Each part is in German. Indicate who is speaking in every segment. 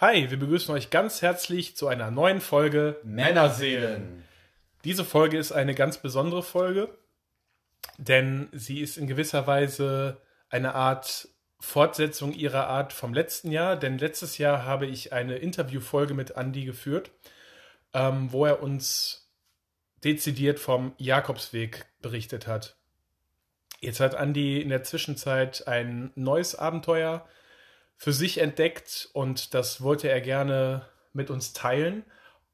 Speaker 1: Hi, wir begrüßen euch ganz herzlich zu einer neuen Folge
Speaker 2: Männerseelen.
Speaker 1: Diese Folge ist eine ganz besondere Folge, denn sie ist in gewisser Weise eine Art Fortsetzung ihrer Art vom letzten Jahr. Denn letztes Jahr habe ich eine Interviewfolge mit Andy geführt, ähm, wo er uns dezidiert vom Jakobsweg berichtet hat. Jetzt hat Andy in der Zwischenzeit ein neues Abenteuer für sich entdeckt und das wollte er gerne mit uns teilen.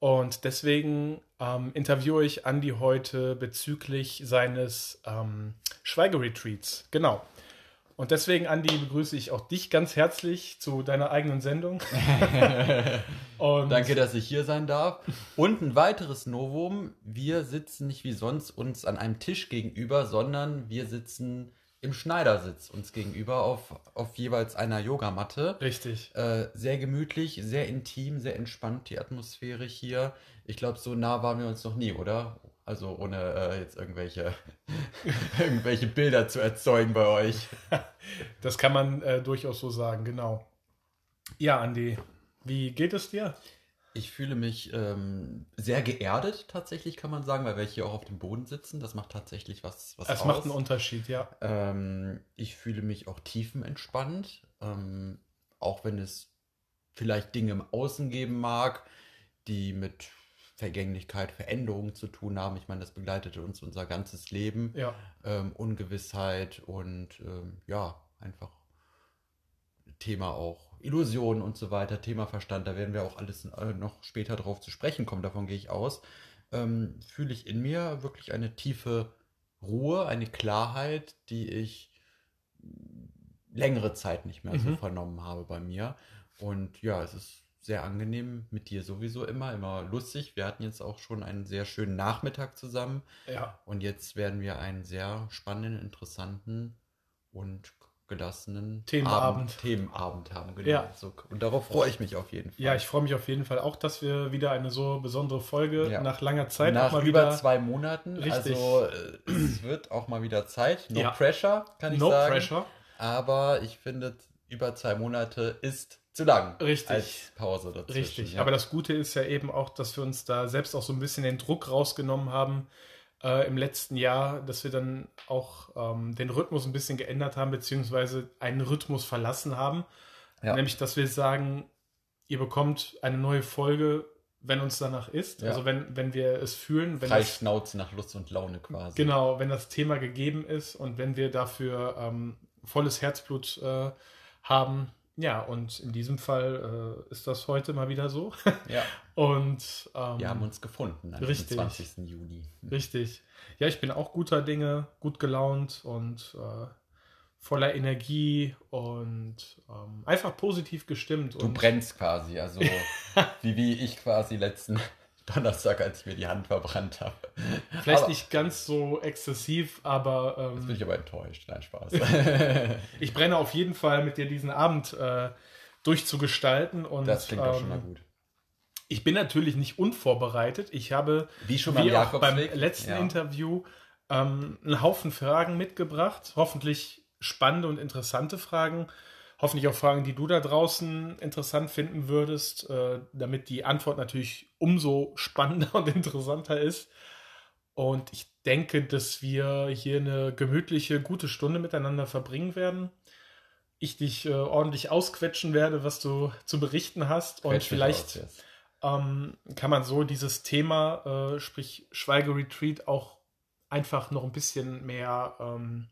Speaker 1: Und deswegen ähm, interviewe ich Andy heute bezüglich seines ähm, Schweigeretreats. Genau. Und deswegen, Andi, begrüße ich auch dich ganz herzlich zu deiner eigenen Sendung.
Speaker 2: Danke, dass ich hier sein darf. Und ein weiteres Novum, wir sitzen nicht wie sonst uns an einem Tisch gegenüber, sondern wir sitzen im Schneidersitz uns gegenüber auf, auf jeweils einer Yogamatte.
Speaker 1: Richtig.
Speaker 2: Äh, sehr gemütlich, sehr intim, sehr entspannt die Atmosphäre hier. Ich glaube, so nah waren wir uns noch nie, oder? Also ohne äh, jetzt irgendwelche, irgendwelche Bilder zu erzeugen bei euch.
Speaker 1: Das kann man äh, durchaus so sagen, genau. Ja, Andi, wie geht es dir?
Speaker 2: Ich fühle mich ähm, sehr geerdet, tatsächlich kann man sagen, weil wir hier auch auf dem Boden sitzen. Das macht tatsächlich was, was
Speaker 1: Es macht einen Unterschied, ja.
Speaker 2: Ähm, ich fühle mich auch tiefenentspannt, ähm, auch wenn es vielleicht Dinge im Außen geben mag, die mit Vergänglichkeit, Veränderungen zu tun haben. Ich meine, das begleitet uns unser ganzes Leben.
Speaker 1: Ja.
Speaker 2: Ähm, Ungewissheit und ähm, ja, einfach Thema auch Illusionen und so weiter, Thema Verstand, da werden wir auch alles äh, noch später drauf zu sprechen kommen, davon gehe ich aus, ähm, fühle ich in mir wirklich eine tiefe Ruhe, eine Klarheit, die ich längere Zeit nicht mehr mhm. so vernommen habe bei mir. Und ja, es ist sehr angenehm mit dir sowieso immer, immer lustig. Wir hatten jetzt auch schon einen sehr schönen Nachmittag zusammen.
Speaker 1: Ja.
Speaker 2: Und jetzt werden wir einen sehr spannenden, interessanten und gelassenen
Speaker 1: Themenabend,
Speaker 2: Abend, Themenabend haben.
Speaker 1: Genau. Ja.
Speaker 2: So, und darauf freue ich mich auf jeden Fall.
Speaker 1: Ja, ich freue mich auf jeden Fall auch, dass wir wieder eine so besondere Folge ja. nach langer Zeit
Speaker 2: nach
Speaker 1: mal
Speaker 2: über
Speaker 1: wieder
Speaker 2: zwei Monaten.
Speaker 1: Richtig.
Speaker 2: Also äh, es wird auch mal wieder Zeit. No
Speaker 1: ja.
Speaker 2: pressure, kann ich
Speaker 1: no
Speaker 2: sagen.
Speaker 1: No pressure.
Speaker 2: Aber ich finde, über zwei Monate ist zu lang.
Speaker 1: Richtig.
Speaker 2: Als Pause dazwischen.
Speaker 1: Richtig. Ja. Aber das Gute ist ja eben auch, dass wir uns da selbst auch so ein bisschen den Druck rausgenommen haben äh, im letzten Jahr, dass wir dann auch ähm, den Rhythmus ein bisschen geändert haben, beziehungsweise einen Rhythmus verlassen haben. Ja. Nämlich, dass wir sagen, ihr bekommt eine neue Folge, wenn uns danach ist. Ja. Also wenn, wenn wir es fühlen. Wenn
Speaker 2: Frei Schnauze nach Lust und Laune quasi.
Speaker 1: Genau, wenn das Thema gegeben ist und wenn wir dafür ähm, volles Herzblut äh, haben, ja, und in diesem Fall äh, ist das heute mal wieder so.
Speaker 2: Ja.
Speaker 1: Und
Speaker 2: ähm, wir haben uns gefunden
Speaker 1: am richtig,
Speaker 2: 20. Juni.
Speaker 1: Richtig. Ja, ich bin auch guter Dinge, gut gelaunt und äh, voller Energie und ähm, einfach positiv gestimmt.
Speaker 2: Du brennst quasi, also wie, wie ich quasi letzten Donnerstag, als ich mir die Hand verbrannt habe.
Speaker 1: Vielleicht aber, nicht ganz so exzessiv, aber.
Speaker 2: Ähm, jetzt bin ich aber enttäuscht. Nein, Spaß.
Speaker 1: ich brenne auf jeden Fall mit dir diesen Abend äh, durchzugestalten. Und,
Speaker 2: das klingt ähm, doch schon mal gut.
Speaker 1: Ich bin natürlich nicht unvorbereitet. Ich habe,
Speaker 2: wie schon wie auch
Speaker 1: beim letzten ja. Interview, ähm, einen Haufen Fragen mitgebracht. Hoffentlich spannende und interessante Fragen hoffentlich auch Fragen, die du da draußen interessant finden würdest, äh, damit die Antwort natürlich umso spannender und interessanter ist. Und ich denke, dass wir hier eine gemütliche, gute Stunde miteinander verbringen werden. Ich dich äh, ordentlich ausquetschen werde, was du zu berichten hast. Und Quetsch vielleicht aus, ähm, kann man so dieses Thema, äh, sprich Schweigeretreat, auch einfach noch ein bisschen mehr ähm,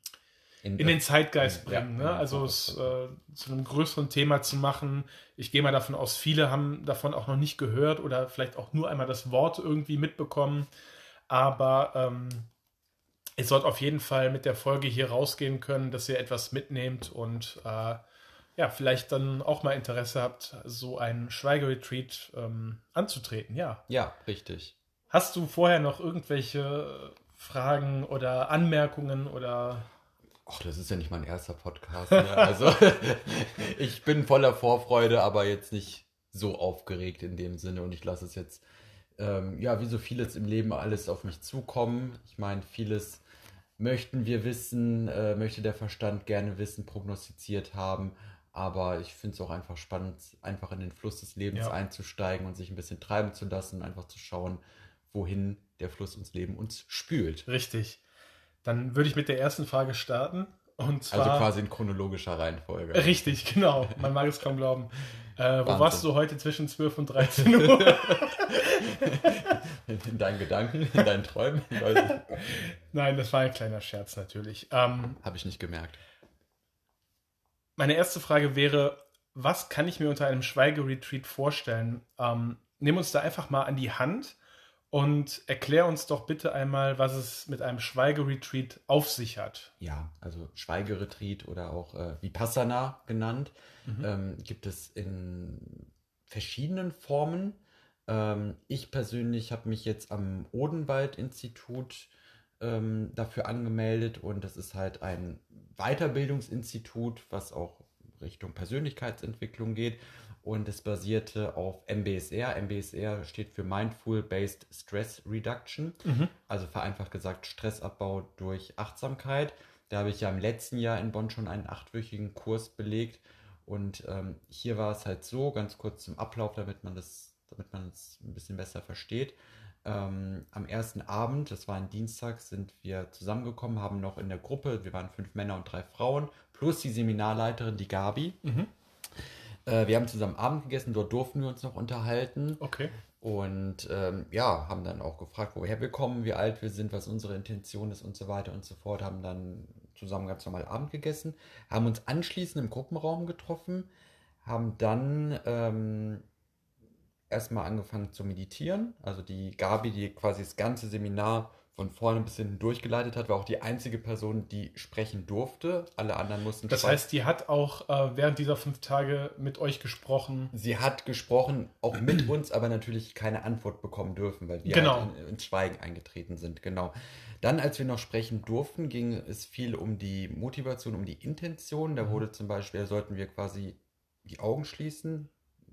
Speaker 1: in, in den Zeitgeist bringen. Ja, ne? Also es äh, zu einem größeren Thema zu machen. Ich gehe mal davon aus, viele haben davon auch noch nicht gehört oder vielleicht auch nur einmal das Wort irgendwie mitbekommen. Aber ähm, es sollte auf jeden Fall mit der Folge hier rausgehen können, dass ihr etwas mitnehmt und äh, ja, vielleicht dann auch mal Interesse habt, so ein Schweigeretreat ähm, anzutreten. Ja.
Speaker 2: Ja, richtig.
Speaker 1: Hast du vorher noch irgendwelche Fragen oder Anmerkungen oder
Speaker 2: Ach, das ist ja nicht mein erster Podcast. Ne? Also ich bin voller Vorfreude, aber jetzt nicht so aufgeregt in dem Sinne und ich lasse es jetzt, ähm, ja, wie so vieles im Leben alles auf mich zukommen. Ich meine, vieles möchten wir wissen, äh, möchte der Verstand gerne wissen, prognostiziert haben Aber ich finde es auch einfach spannend, einfach in den Fluss des Lebens
Speaker 1: Ja.
Speaker 2: einzusteigen und sich ein bisschen treiben zu lassen, einfach zu schauen, wohin der Fluss uns Leben uns spült.
Speaker 1: Richtig. Dann würde ich mit der ersten Frage starten. Und zwar.
Speaker 2: Also quasi in chronologischer Reihenfolge.
Speaker 1: Richtig, genau. Man mag es kaum glauben. Äh, wo warst du heute zwischen 12 und 13 Uhr?
Speaker 2: In deinen Gedanken, in deinen Träumen.
Speaker 1: Nein, das war ein kleiner Scherz natürlich. Ähm,
Speaker 2: Habe ich nicht gemerkt.
Speaker 1: meine erste Frage wäre, was kann ich mir unter einem Schweigeretreat vorstellen? Ähm, nimm uns da einfach mal an die Hand und erklär uns doch bitte einmal, was es mit einem Schweigeretreat auf sich hat.
Speaker 2: Ja, also Schweigeretreat oder auch äh, Vipassana genannt, ähm, gibt es in verschiedenen Formen. Ähm, ich persönlich habe mich jetzt am Odenwald-Institut ähm, dafür angemeldet und das ist halt ein Weiterbildungsinstitut, was auch Richtung Persönlichkeitsentwicklung geht und es basierte auf MBSR. MBSR steht für Mindful Based Stress Reduction, also vereinfacht gesagt Stressabbau durch Achtsamkeit. Da habe ich ja im letzten Jahr in Bonn schon einen achtwöchigen Kurs belegt und ähm, hier war es halt so, ganz kurz zum Ablauf, damit man das, damit man es ein bisschen besser versteht. Ähm, am ersten Abend, das war ein Dienstag, sind wir zusammengekommen, haben noch in der Gruppe, wir waren fünf Männer und drei Frauen, plus die Seminarleiterin, die Gabi. Äh, wir haben zusammen Abend gegessen, dort durften wir uns noch unterhalten.
Speaker 1: Okay.
Speaker 2: Und ähm, ja, haben dann auch gefragt, woher wir kommen, wie alt wir sind, was unsere Intention ist und so weiter und so fort. Haben dann zusammen ganz normal Abend gegessen, haben uns anschließend im Gruppenraum getroffen, haben dann ähm, erstmal angefangen zu meditieren. Also die Gabi, die quasi das ganze Seminar von vorne bis hinten durchgeleitet hat, war auch die einzige Person, die sprechen durfte. Alle anderen mussten
Speaker 1: Das heißt, die hat auch äh, während dieser fünf Tage mit euch gesprochen.
Speaker 2: Sie hat gesprochen, auch mit uns, aber natürlich keine Antwort bekommen dürfen, weil wir
Speaker 1: Genau.
Speaker 2: halt in, ins Schweigen eingetreten sind. Genau. Dann, als wir noch sprechen durften, ging es viel um die Motivation, um die Intention. Da wurde zum Beispiel, sollten wir quasi die Augen schließen.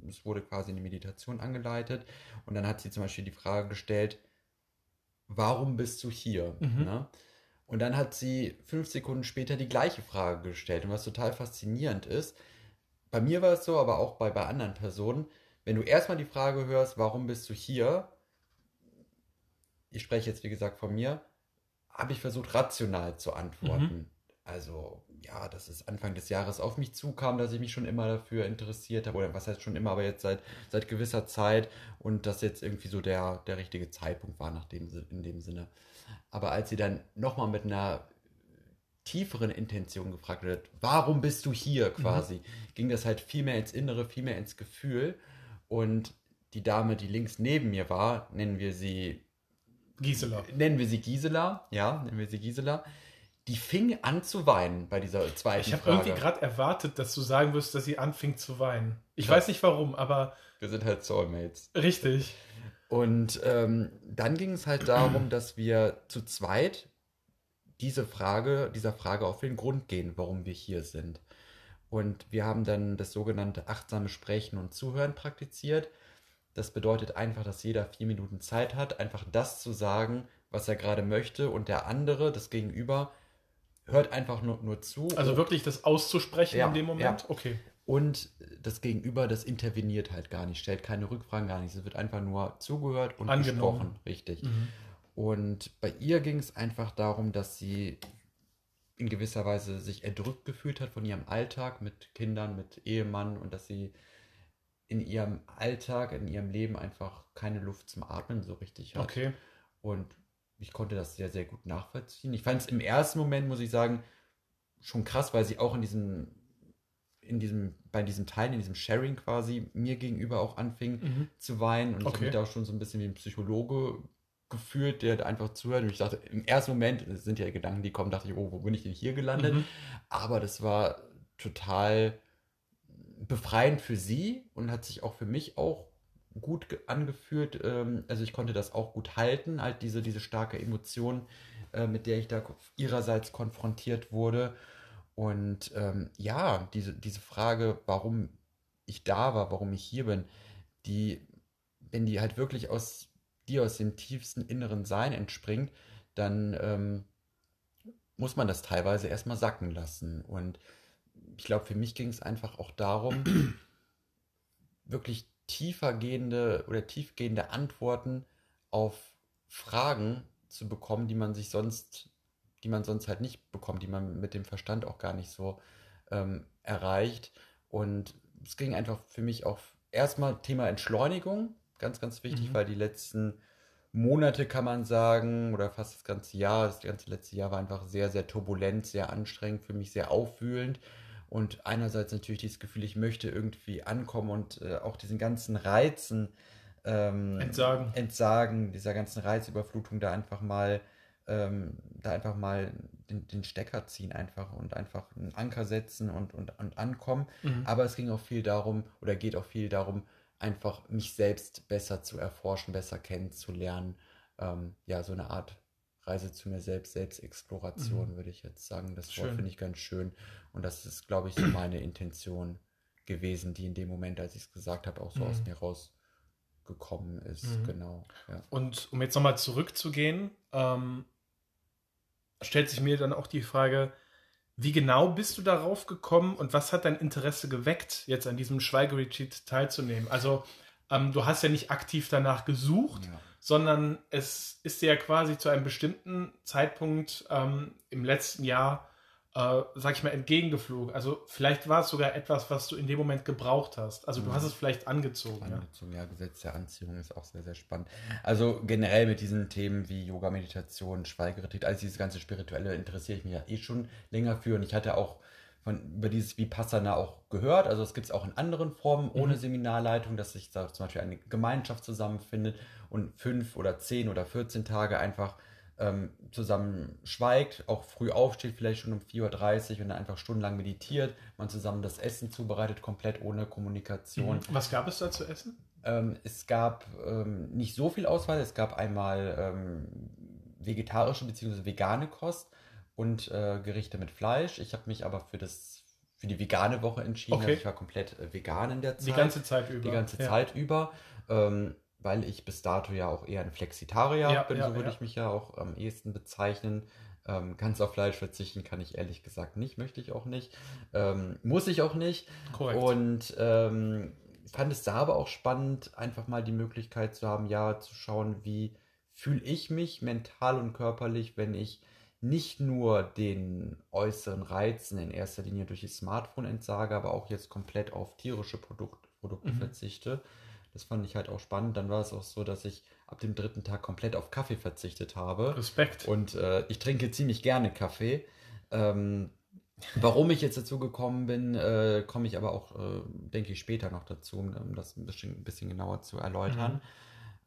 Speaker 2: Es wurde quasi eine Meditation angeleitet. Und dann hat sie zum Beispiel die Frage gestellt, warum bist du hier?
Speaker 1: Mhm.
Speaker 2: Ne? Und dann hat sie fünf Sekunden später die gleiche Frage gestellt. Und was total faszinierend ist, bei mir war es so, aber auch bei, bei anderen Personen, wenn du erstmal die Frage hörst, warum bist du hier? Ich spreche jetzt, wie gesagt, von mir, habe ich versucht, rational zu antworten. Also, ja, dass es Anfang des Jahres auf mich zukam, dass ich mich schon immer dafür interessiert habe, oder was heißt schon immer, aber jetzt seit, seit gewisser Zeit und dass jetzt irgendwie so der, der richtige Zeitpunkt war nach dem, in dem Sinne. Aber als sie dann nochmal mit einer tieferen Intention gefragt wird, warum bist du hier quasi, ging das halt viel mehr ins Innere, viel mehr ins Gefühl. Und die Dame, die links neben mir war, nennen wir sie,
Speaker 1: Gisela.
Speaker 2: nennen wir sie Gisela, ja, nennen wir sie Gisela, die fing an zu weinen bei dieser zweiten
Speaker 1: Ich habe
Speaker 2: Frage.
Speaker 1: irgendwie gerade erwartet, dass du sagen wirst, dass sie anfing zu weinen. Ich
Speaker 2: Krass.
Speaker 1: weiß nicht warum, aber
Speaker 2: wir sind halt Soulmates.
Speaker 1: richtig.
Speaker 2: Und ähm, dann ging es halt darum, dass wir zu zweit diese Frage, dieser Frage auf den Grund gehen, warum wir hier sind. Und wir haben dann das sogenannte achtsame Sprechen und Zuhören praktiziert. Das bedeutet einfach, dass jeder vier Minuten Zeit hat, einfach das zu sagen, was er gerade möchte. Und der andere, das Gegenüber, hört einfach nur, nur zu.
Speaker 1: Also wirklich das auszusprechen
Speaker 2: Ja,
Speaker 1: in dem Moment?
Speaker 2: ja.
Speaker 1: Okay.
Speaker 2: Und das Gegenüber, das interveniert halt gar nicht, stellt keine Rückfragen, gar nicht. Es wird einfach nur zugehört und
Speaker 1: Angenommen.
Speaker 2: gesprochen. Richtig.
Speaker 1: Mhm.
Speaker 2: Und bei ihr ging es einfach darum, dass sie in gewisser Weise sich erdrückt gefühlt hat von ihrem Alltag mit Kindern, mit Ehemann und dass sie in ihrem Alltag, in ihrem Leben einfach keine Luft zum Atmen so richtig hat.
Speaker 1: Okay.
Speaker 2: Und ich konnte das sehr, sehr gut nachvollziehen. Ich fand es im ersten Moment, muss ich sagen, schon krass, weil sie auch in diesem, in diesem, bei diesem Teil, in diesem Sharing quasi mir gegenüber auch anfing
Speaker 1: Mhm.
Speaker 2: zu weinen. Und ich
Speaker 1: Okay.
Speaker 2: habe mich da auch schon so ein bisschen wie ein Psychologe gefühlt, der da einfach zuhört. Und ich dachte, im ersten Moment, das sind ja Gedanken, die kommen, dachte ich, oh, wo bin ich denn hier gelandet?
Speaker 1: Mhm.
Speaker 2: Aber das war total befreiend für sie und hat sich auch für mich auch gut ge- angefühlt. Ähm, also ich konnte das auch gut halten, halt diese, diese starke Emotion, äh, mit der ich da ihrerseits konfrontiert wurde. Und ähm, ja, diese, diese Frage, warum ich da war, warum ich hier bin, die, wenn die halt wirklich aus dir, aus dem tiefsten inneren Sein entspringt, dann ähm, muss man das teilweise erstmal sacken lassen. Und ich glaube, für mich ging es einfach auch darum, wirklich tiefergehende oder tiefgehende Antworten auf Fragen zu bekommen, die man sich sonst, die man sonst halt nicht bekommt, die man mit dem Verstand auch gar nicht so ähm, erreicht. Und es ging einfach für mich auch erstmal Thema Entschleunigung, ganz, ganz wichtig, mhm. weil die letzten Monate kann man sagen, oder fast das ganze Jahr, das ganze letzte Jahr war einfach sehr, sehr turbulent, sehr anstrengend, für mich sehr aufwühlend. Und einerseits natürlich dieses Gefühl, ich möchte irgendwie ankommen und äh, auch diesen ganzen Reizen ähm, entsagen. entsagen, dieser ganzen Reizüberflutung da einfach mal, ähm, da einfach mal den, den, Stecker ziehen einfach und einfach einen Anker setzen und, und, und ankommen. Mhm. Aber es ging auch viel darum, oder geht auch viel darum, einfach mich selbst besser zu erforschen, besser kennenzulernen. Ähm, ja, so eine Art Reise zu mir selbst, Selbstexploration, mhm. würde ich jetzt sagen. Das Wort finde ich ganz schön. Und das ist, glaube ich, so meine Intention gewesen, die in dem Moment, als ich es gesagt habe, auch so mhm. aus mir rausgekommen ist. Mhm. Genau.
Speaker 1: Ja. Und um jetzt nochmal zurückzugehen, ähm, stellt sich mir dann auch die Frage, wie genau bist du darauf gekommen und was hat dein Interesse geweckt, jetzt an diesem Schweigeretreat teilzunehmen? Also, ähm, du hast ja nicht aktiv danach gesucht, ja sondern es ist ja quasi zu einem bestimmten Zeitpunkt ähm, im letzten Jahr, äh, sag ich mal, entgegengeflogen. Also vielleicht war es sogar etwas, was du in dem Moment gebraucht hast. Also du mhm. hast es vielleicht angezogen.
Speaker 2: Angezogen, ja. ja. Gesetz der Anziehung ist auch sehr, sehr spannend. Also generell mit diesen Themen wie Yoga, Meditation, Schweigeretreat, alles dieses ganze Spirituelle interessiere ich mich ja eh schon länger für und ich hatte auch von, über dieses Vipassana auch gehört. Also es gibt es auch in anderen Formen ohne mhm. Seminarleitung, dass sich da zum Beispiel eine Gemeinschaft zusammenfindet und fünf oder zehn oder 14 Tage einfach ähm, zusammen schweigt, auch früh aufsteht, vielleicht schon um 4.30 Uhr und dann einfach stundenlang meditiert, man zusammen das Essen zubereitet, komplett ohne Kommunikation. Mhm.
Speaker 1: Was gab es da zu essen?
Speaker 2: Ähm, es gab ähm, nicht so viel Auswahl. Es gab einmal ähm, vegetarische bzw. vegane Kost und äh, Gerichte mit Fleisch. Ich habe mich aber für das für die vegane Woche entschieden. Okay. Also ich war komplett äh, vegan in der Zeit.
Speaker 1: Die ganze Zeit über.
Speaker 2: Die ganze ja. Zeit über. Ähm, weil ich bis dato ja auch eher ein Flexitarier ja, bin, ja, so würde ich mich ja auch am ehesten bezeichnen. Ähm, ganz auf Fleisch verzichten kann ich ehrlich gesagt nicht, möchte ich auch nicht. Ähm, muss ich auch nicht. Korrekt. Und ähm, fand es da aber auch spannend, einfach mal die Möglichkeit zu haben, ja, zu schauen, wie fühle ich mich mental und körperlich, wenn ich nicht nur den äußeren Reizen in erster Linie durch das Smartphone entsage, aber auch jetzt komplett auf tierische Produkt, Produkte mhm. verzichte. Das fand ich halt auch spannend. Dann war es auch so, dass ich ab dem dritten Tag komplett auf Kaffee verzichtet habe.
Speaker 1: Respekt.
Speaker 2: Und äh, ich trinke ziemlich gerne Kaffee. Ähm, warum ich jetzt dazu gekommen bin, äh, komme ich aber auch, äh, denke ich, später noch dazu, um das ein bisschen, ein bisschen genauer zu erläutern. Mhm.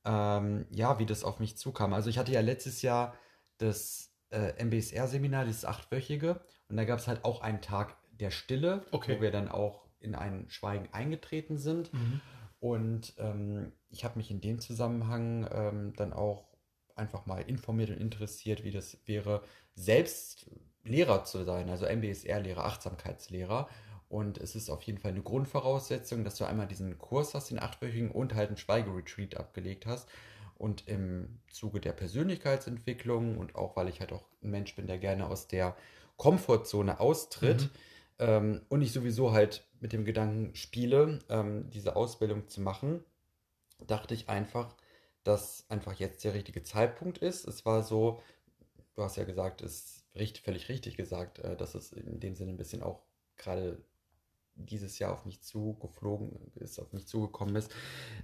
Speaker 2: Ähm, ja, wie das auf mich zukam. Also ich hatte ja letztes Jahr das äh, MBSR-Seminar, dieses achtwöchige. Und da gab es halt auch einen Tag der Stille, okay. wo wir dann auch in ein Schweigen eingetreten sind. Mhm. Und ähm, ich habe mich in dem Zusammenhang ähm, dann auch einfach mal informiert und interessiert, wie das wäre, selbst Lehrer zu sein, also MBSR-Lehrer, Achtsamkeitslehrer. Und es ist auf jeden Fall eine Grundvoraussetzung, dass du einmal diesen Kurs hast, den achtwöchigen, und halt einen Schweigeretreat abgelegt hast. Und im Zuge der Persönlichkeitsentwicklung und auch weil ich halt auch ein Mensch bin, der gerne aus der Komfortzone austritt mhm. ähm, und ich sowieso halt mit dem Gedanken spiele, ähm, diese Ausbildung zu machen, dachte ich einfach, dass einfach jetzt der richtige Zeitpunkt ist. Es war so, du hast ja gesagt, es ist völlig richtig gesagt, äh, dass es in dem Sinne ein bisschen auch gerade dieses Jahr auf mich zugeflogen ist, auf mich zugekommen ist.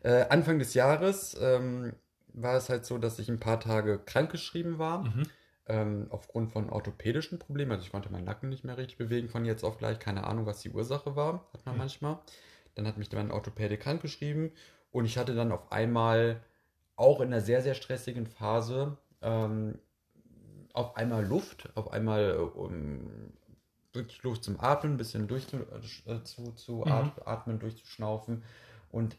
Speaker 2: Äh, Anfang des Jahres ähm, war es halt so, dass ich ein paar Tage krankgeschrieben war. Mhm. Ähm, aufgrund von orthopädischen Problemen. Also ich konnte meinen Nacken nicht mehr richtig bewegen von jetzt auf gleich. Keine Ahnung, was die Ursache war. Hat man mhm. manchmal. Dann hat mich mein Orthopäde krankgeschrieben. Und ich hatte dann auf einmal auch in einer sehr, sehr stressigen Phase ähm, auf einmal Luft, auf einmal um, wirklich Luft zum Atmen, ein bisschen durch zu, äh, zu, zu mhm. atmen, durchzuschnaufen. Und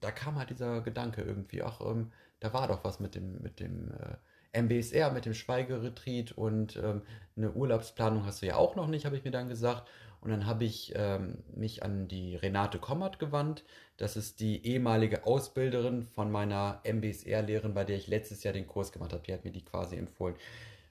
Speaker 2: da kam halt dieser Gedanke irgendwie, ach, ähm, da war doch was mit dem, mit dem äh, MBSR, mit dem Schweigeretreat und ähm, eine Urlaubsplanung hast du ja auch noch nicht, habe ich mir dann gesagt. Und dann habe ich ähm, mich an die Renate Kommert gewandt. Das ist die ehemalige Ausbilderin von meiner MBSR-Lehrerin, bei der ich letztes Jahr den Kurs gemacht habe. Die hat mir die quasi empfohlen.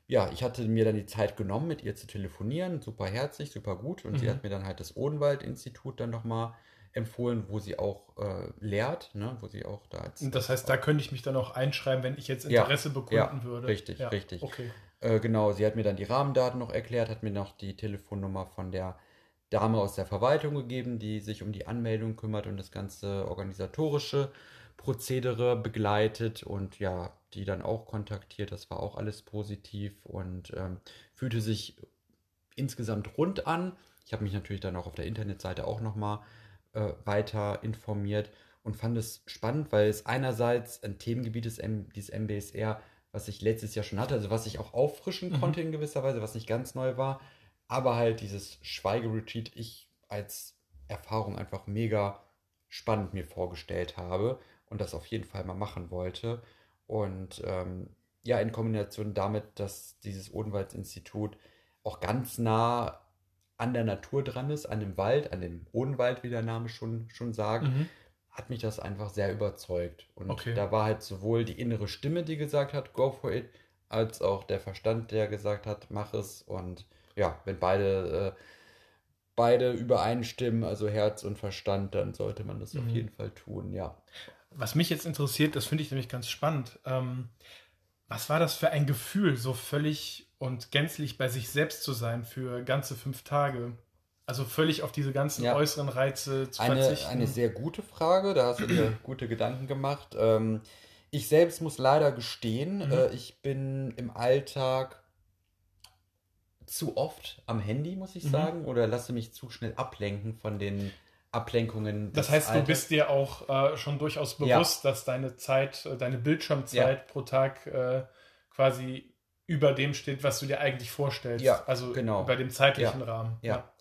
Speaker 2: ja, ich hatte mir dann die Zeit genommen, mit ihr zu telefonieren, super herzlich, super gut. Und mhm. sie hat mir dann halt das Odenwald-Institut dann nochmal empfohlen, wo sie auch äh, lehrt, ne? wo sie auch da.
Speaker 1: Als, das heißt, da könnte ich mich dann auch einschreiben, wenn ich jetzt Interesse ja, bekunden ja, würde.
Speaker 2: Richtig, ja, richtig. Okay. Äh, genau, sie hat mir dann die Rahmendaten noch erklärt, hat mir noch die Telefonnummer von der Dame aus der Verwaltung gegeben, die sich um die Anmeldung kümmert und das ganze organisatorische Prozedere begleitet und ja, die dann auch kontaktiert. Das war auch alles positiv und ähm, fühlte sich insgesamt rund an. Ich habe mich natürlich dann auch auf der Internetseite auch nochmal äh, weiter informiert und fand es spannend, weil es einerseits ein Themengebiet ist, dieses MBSR, was ich letztes Jahr schon hatte, also was ich auch auffrischen mhm. konnte in gewisser Weise, was nicht ganz neu war, aber halt dieses Schweigeretreat ich als Erfahrung einfach mega spannend mir vorgestellt habe und das auf jeden Fall mal machen wollte. Und ähm, ja, in Kombination damit, dass dieses Odenwaldsinstitut auch ganz nah an der Natur dran ist, an dem Wald, an dem Odenwald, wie der Name schon, schon sagt, mhm. hat mich das einfach sehr überzeugt. Und okay. da war halt sowohl die innere Stimme, die gesagt hat, go for it, als auch der Verstand, der gesagt hat, mach es. Und ja, wenn beide, äh, beide übereinstimmen, also Herz und Verstand, dann sollte man das mhm. auf jeden Fall tun, ja.
Speaker 1: Was mich jetzt interessiert, das finde ich nämlich ganz spannend. Ähm, was war das für ein Gefühl, so völlig und gänzlich bei sich selbst zu sein für ganze fünf Tage? Also völlig auf diese ganzen ja. äußeren Reize zu
Speaker 2: eine,
Speaker 1: verzichten?
Speaker 2: Eine sehr gute Frage, da hast du dir gute Gedanken gemacht. Ähm, ich selbst muss leider gestehen, mhm. äh, ich bin im Alltag zu oft am Handy, muss ich mhm. sagen, oder lasse mich zu schnell ablenken von den Ablenkungen.
Speaker 1: Das heißt, Alters. du bist dir auch äh, schon durchaus bewusst, ja. dass deine Zeit, äh, deine Bildschirmzeit ja. pro Tag äh, quasi über dem steht, was du dir eigentlich vorstellst.
Speaker 2: Ja,
Speaker 1: also
Speaker 2: genau.
Speaker 1: über dem zeitlichen ja. Rahmen.
Speaker 2: Ja.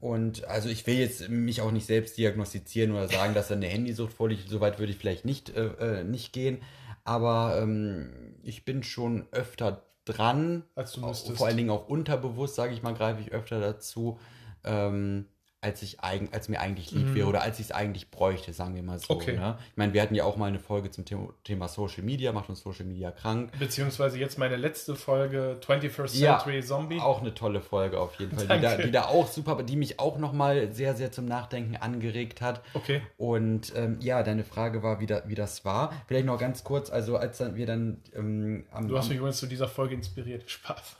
Speaker 2: Und also ich will jetzt mich auch nicht selbst diagnostizieren oder sagen, dass da eine Handysucht vorliegt. Soweit würde ich vielleicht nicht, äh, äh, nicht gehen. Aber ähm, ich bin schon öfter dran.
Speaker 1: Als du müsstest.
Speaker 2: Vor allen Dingen auch unterbewusst, sage ich mal, greife ich öfter dazu. Ähm, als, ich eigen, als mir eigentlich lieb mhm. wäre oder als ich es eigentlich bräuchte, sagen wir mal so. Okay. Ne? Ich meine, wir hatten ja auch mal eine Folge zum Thema Social Media, macht uns Social Media krank.
Speaker 1: Beziehungsweise jetzt meine letzte Folge, 21st Century
Speaker 2: ja,
Speaker 1: Zombie.
Speaker 2: Auch eine tolle Folge auf jeden Fall, die da, die da, auch super, die mich auch nochmal sehr, sehr zum Nachdenken angeregt hat.
Speaker 1: Okay.
Speaker 2: Und ähm, ja, deine Frage war, wie, da, wie das war. Vielleicht noch ganz kurz, also als dann wir dann ähm,
Speaker 1: am, Du hast mich übrigens zu dieser Folge inspiriert. Spaß.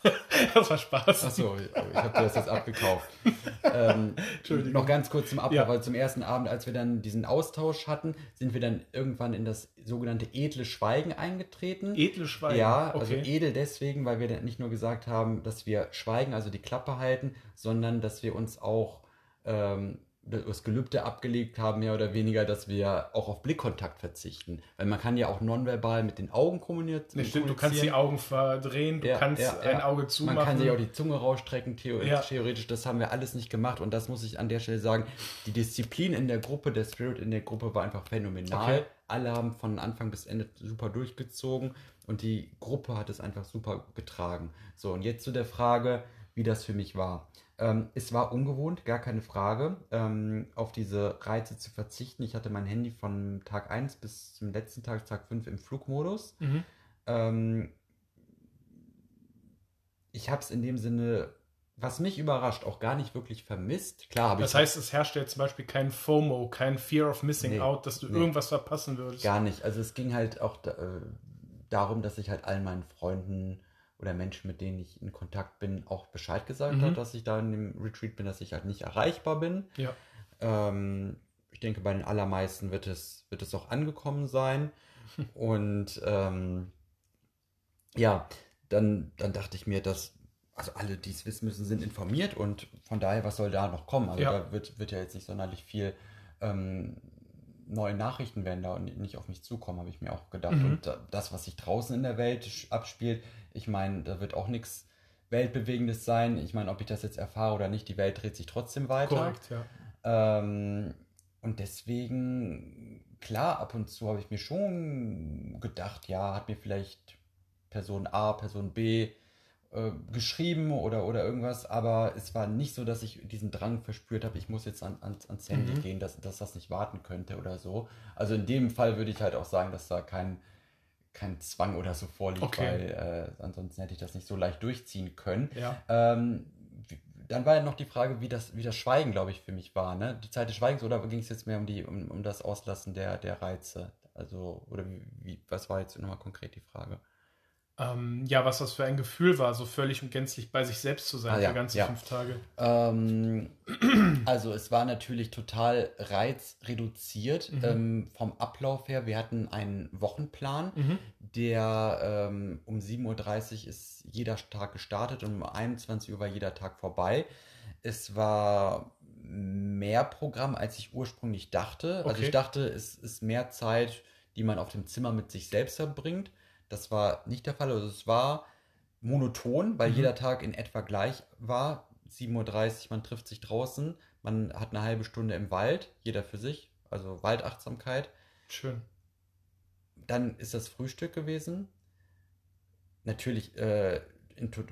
Speaker 1: das war Spaß.
Speaker 2: Achso, ich habe dir das jetzt abgekauft. ähm, noch ganz kurz zum Ablauf, ja. weil zum ersten Abend, als wir dann diesen Austausch hatten, sind wir dann irgendwann in das sogenannte edle Schweigen eingetreten.
Speaker 1: Edle Schweigen?
Speaker 2: Ja, also okay. edel deswegen, weil wir dann nicht nur gesagt haben, dass wir schweigen, also die Klappe halten, sondern dass wir uns auch ähm, das Gelübde abgelegt haben, mehr oder weniger, dass wir auch auf Blickkontakt verzichten. Weil man kann ja auch nonverbal mit den Augen kommunizieren.
Speaker 1: Nee, stimmt, du kannst die Augen verdrehen, du ja, kannst ja, ein ja. Auge zumachen.
Speaker 2: Man kann sich auch die Zunge rausstrecken, theoretisch. Das haben wir alles nicht gemacht und das muss ich an der Stelle sagen. Die Disziplin in der Gruppe, der Spirit in der Gruppe war einfach phänomenal. Okay. Alle haben von Anfang bis Ende super durchgezogen und die Gruppe hat es einfach super getragen. So, und jetzt zu der Frage, wie das für mich war. Ähm, es war ungewohnt, gar keine Frage, ähm, auf diese Reize zu verzichten. Ich hatte mein Handy von Tag 1 bis zum letzten Tag, Tag 5 im Flugmodus. Mhm. Ähm, ich habe es in dem Sinne, was mich überrascht, auch gar nicht wirklich vermisst. Klar habe
Speaker 1: ich. Das heißt, es herrscht jetzt zum Beispiel kein FOMO, kein Fear of Missing nee, Out, dass du nee, irgendwas verpassen würdest.
Speaker 2: Gar nicht. Also es ging halt auch äh, darum, dass ich halt allen meinen Freunden oder Menschen, mit denen ich in Kontakt bin, auch Bescheid gesagt mhm. hat, dass ich da in dem Retreat bin, dass ich halt nicht erreichbar bin.
Speaker 1: Ja.
Speaker 2: Ähm, ich denke, bei den allermeisten wird es, wird es auch angekommen sein. Und ähm, ja, dann, dann dachte ich mir, dass, also alle, die es wissen müssen, sind informiert und von daher, was soll da noch kommen? Also ja. da wird, wird ja jetzt nicht sonderlich viel ähm, neue Nachrichten werden da nicht auf mich zukommen, habe ich mir auch gedacht. Mhm. Und das, was sich draußen in der Welt abspielt, ich meine, da wird auch nichts Weltbewegendes sein. Ich meine, ob ich das jetzt erfahre oder nicht, die Welt dreht sich trotzdem weiter.
Speaker 1: Korrekt, ja.
Speaker 2: Ähm, und deswegen, klar, ab und zu habe ich mir schon gedacht, ja, hat mir vielleicht Person A, Person B äh, geschrieben oder, oder irgendwas, aber es war nicht so, dass ich diesen Drang verspürt habe, ich muss jetzt an, an, ans Handy mhm. gehen, dass, dass das nicht warten könnte oder so. Also in dem Fall würde ich halt auch sagen, dass da kein kein Zwang oder so vorliegt,
Speaker 1: Okay.
Speaker 2: weil äh, ansonsten hätte ich das nicht so leicht durchziehen können.
Speaker 1: Ja.
Speaker 2: Ähm, dann war ja noch die Frage, wie das, wie das Schweigen, glaube ich, für mich war. Ne? Die Zeit des Schweigens oder ging es jetzt mehr um, die, um, um das Auslassen der, der Reize? Also, oder wie, wie, was war jetzt nochmal konkret die Frage?
Speaker 1: Ähm, ja, was das für ein Gefühl war, so völlig und gänzlich bei sich selbst zu sein
Speaker 2: Ah, ja,
Speaker 1: für ganze
Speaker 2: ja.
Speaker 1: fünf Tage.
Speaker 2: Ähm, also es war natürlich total reizreduziert
Speaker 1: Mhm.
Speaker 2: ähm, vom Ablauf her. Wir hatten einen Wochenplan,
Speaker 1: Mhm.
Speaker 2: der ähm, um 7.30 Uhr ist jeder Tag gestartet und um 21 Uhr war jeder Tag vorbei. Es war mehr Programm, als ich ursprünglich dachte. Also
Speaker 1: Okay.
Speaker 2: ich dachte, es ist mehr Zeit, die man auf dem Zimmer mit sich selbst verbringt. Das war nicht der Fall. Also es war monoton, weil
Speaker 1: Mhm.
Speaker 2: jeder Tag in etwa gleich war. 7.30 Uhr, man trifft sich draußen, man hat eine halbe Stunde im Wald, jeder für sich, also Waldachtsamkeit.
Speaker 1: Schön.
Speaker 2: Dann ist das Frühstück gewesen. Natürlich äh, in, to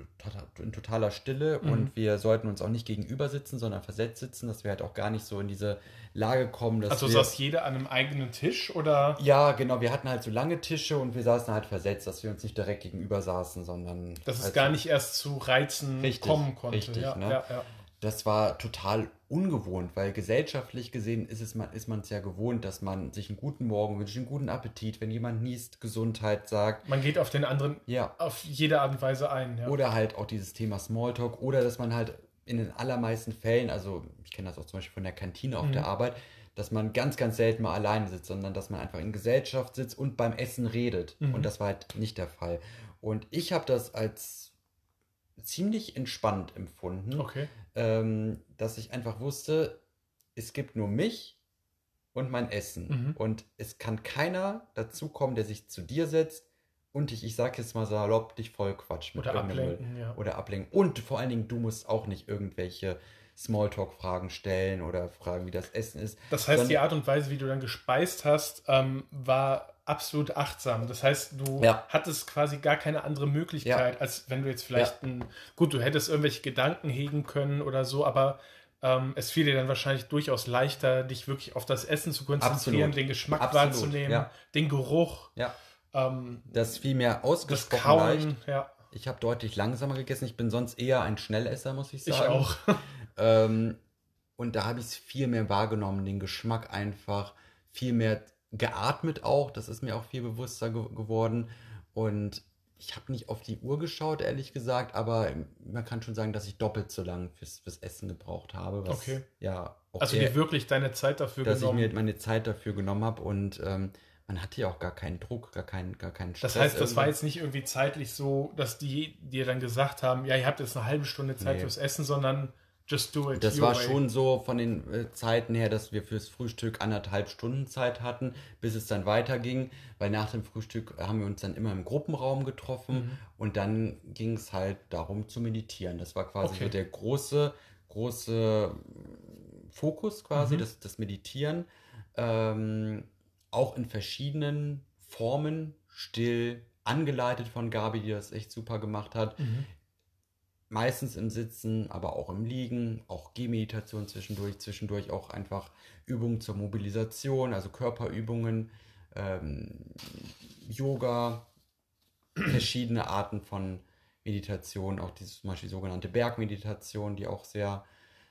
Speaker 2: in totaler Stille
Speaker 1: Mhm.
Speaker 2: und wir sollten uns auch nicht gegenüber sitzen, sondern versetzt sitzen, dass wir halt auch gar nicht so in diese Lage kommen, dass
Speaker 1: Also
Speaker 2: wir...
Speaker 1: saß jeder an einem eigenen Tisch oder?
Speaker 2: Ja, genau, wir hatten halt so lange Tische und wir saßen halt versetzt, dass wir uns nicht direkt gegenüber saßen, sondern...
Speaker 1: Dass es
Speaker 2: halt
Speaker 1: gar
Speaker 2: so-
Speaker 1: nicht erst zu Reizen
Speaker 2: Richtig,
Speaker 1: kommen konnte.
Speaker 2: richtig,
Speaker 1: ja,
Speaker 2: ne?
Speaker 1: ja, ja.
Speaker 2: Das war total ungewohnt, weil gesellschaftlich gesehen ist es man ist man es ja gewohnt, dass man sich einen guten Morgen wünscht, einen guten Appetit, wenn jemand niest, Gesundheit sagt.
Speaker 1: Man geht auf den anderen
Speaker 2: Ja.
Speaker 1: auf jede Art und Weise ein. Ja.
Speaker 2: Oder halt auch dieses Thema Smalltalk oder dass man halt in den allermeisten Fällen, also ich kenne das auch zum Beispiel von der Kantine auf
Speaker 1: Mhm.
Speaker 2: der Arbeit, dass man ganz, ganz selten mal alleine sitzt, sondern dass man einfach in Gesellschaft sitzt und beim Essen redet.
Speaker 1: Mhm.
Speaker 2: Und das war halt nicht der Fall. Und ich habe das als ziemlich entspannt empfunden
Speaker 1: Okay.
Speaker 2: ähm, dass ich einfach wusste, es gibt nur mich und mein Essen.
Speaker 1: Mhm.
Speaker 2: Und es kann keiner dazukommen, der sich zu dir setzt und dich, ich sag jetzt mal salopp, dich voll quatscht mit
Speaker 1: Oder ablenken, ja.
Speaker 2: Oder ablenken. Und vor allen Dingen, du musst auch nicht irgendwelche Smalltalk-Fragen stellen oder fragen, wie das Essen ist.
Speaker 1: Das heißt,
Speaker 2: Sondern-
Speaker 1: die Art und Weise, wie du dann gespeist hast, ähm, war absolut achtsam. Das heißt, du
Speaker 2: Ja.
Speaker 1: hattest quasi gar keine andere Möglichkeit, als wenn du jetzt vielleicht ein, gut, du hättest irgendwelche Gedanken hegen können oder so, aber ähm, es fiel dir dann wahrscheinlich durchaus leichter, dich wirklich auf das Essen zu konzentrieren,
Speaker 2: Absolut.
Speaker 1: den Geschmack
Speaker 2: Absolut,
Speaker 1: wahrzunehmen,
Speaker 2: ja.
Speaker 1: den Geruch,
Speaker 2: Ja,
Speaker 1: ähm,
Speaker 2: das fiel mir
Speaker 1: das
Speaker 2: ausgesprochen leicht.
Speaker 1: Kauen, ja,
Speaker 2: Ich habe deutlich langsamer gegessen. Ich bin sonst eher ein Schnellesser, muss ich
Speaker 1: ich
Speaker 2: sagen.
Speaker 1: auch.
Speaker 2: Ähm, und da habe ich es viel mehr wahrgenommen, den Geschmack einfach, viel mehr geatmet auch. Das ist mir auch viel bewusster ge geworden. Und ich habe nicht auf die Uhr geschaut, ehrlich gesagt, aber man kann schon sagen, dass ich doppelt so lang fürs, fürs Essen gebraucht habe. Was,
Speaker 1: Okay.
Speaker 2: Ja, auch
Speaker 1: Also dir wirklich deine Zeit dafür
Speaker 2: dass
Speaker 1: genommen.
Speaker 2: ich mir meine Zeit dafür genommen habe und ähm, man hatte ja auch gar keinen Druck, gar keinen, gar keinen Stress.
Speaker 1: Das heißt, das war
Speaker 2: irgendwie.
Speaker 1: jetzt nicht irgendwie zeitlich so, dass die dir dann gesagt haben, ja, ihr habt jetzt eine halbe Stunde Zeit
Speaker 2: Nee.
Speaker 1: fürs Essen, sondern just do it.
Speaker 2: Das war
Speaker 1: way.
Speaker 2: schon so von den äh, Zeiten her, dass wir fürs Frühstück anderthalb Stunden Zeit hatten, bis es dann weiterging, weil nach dem Frühstück haben wir uns dann immer im Gruppenraum getroffen
Speaker 1: Mhm.
Speaker 2: und dann ging es halt darum zu meditieren. Das war quasi
Speaker 1: Okay.
Speaker 2: so der große, große mm, Fokus quasi,
Speaker 1: Mhm.
Speaker 2: das, das Meditieren. Ähm, auch in verschiedenen Formen, still, angeleitet von Gabi, die das echt super gemacht hat
Speaker 1: Mhm.
Speaker 2: Meistens im Sitzen, aber auch im Liegen, auch Gehmeditation zwischendurch, zwischendurch auch einfach Übungen zur Mobilisation, also Körperübungen, ähm, Yoga, verschiedene Arten von Meditation, auch dieses zum Beispiel sogenannte Bergmeditation, die auch sehr,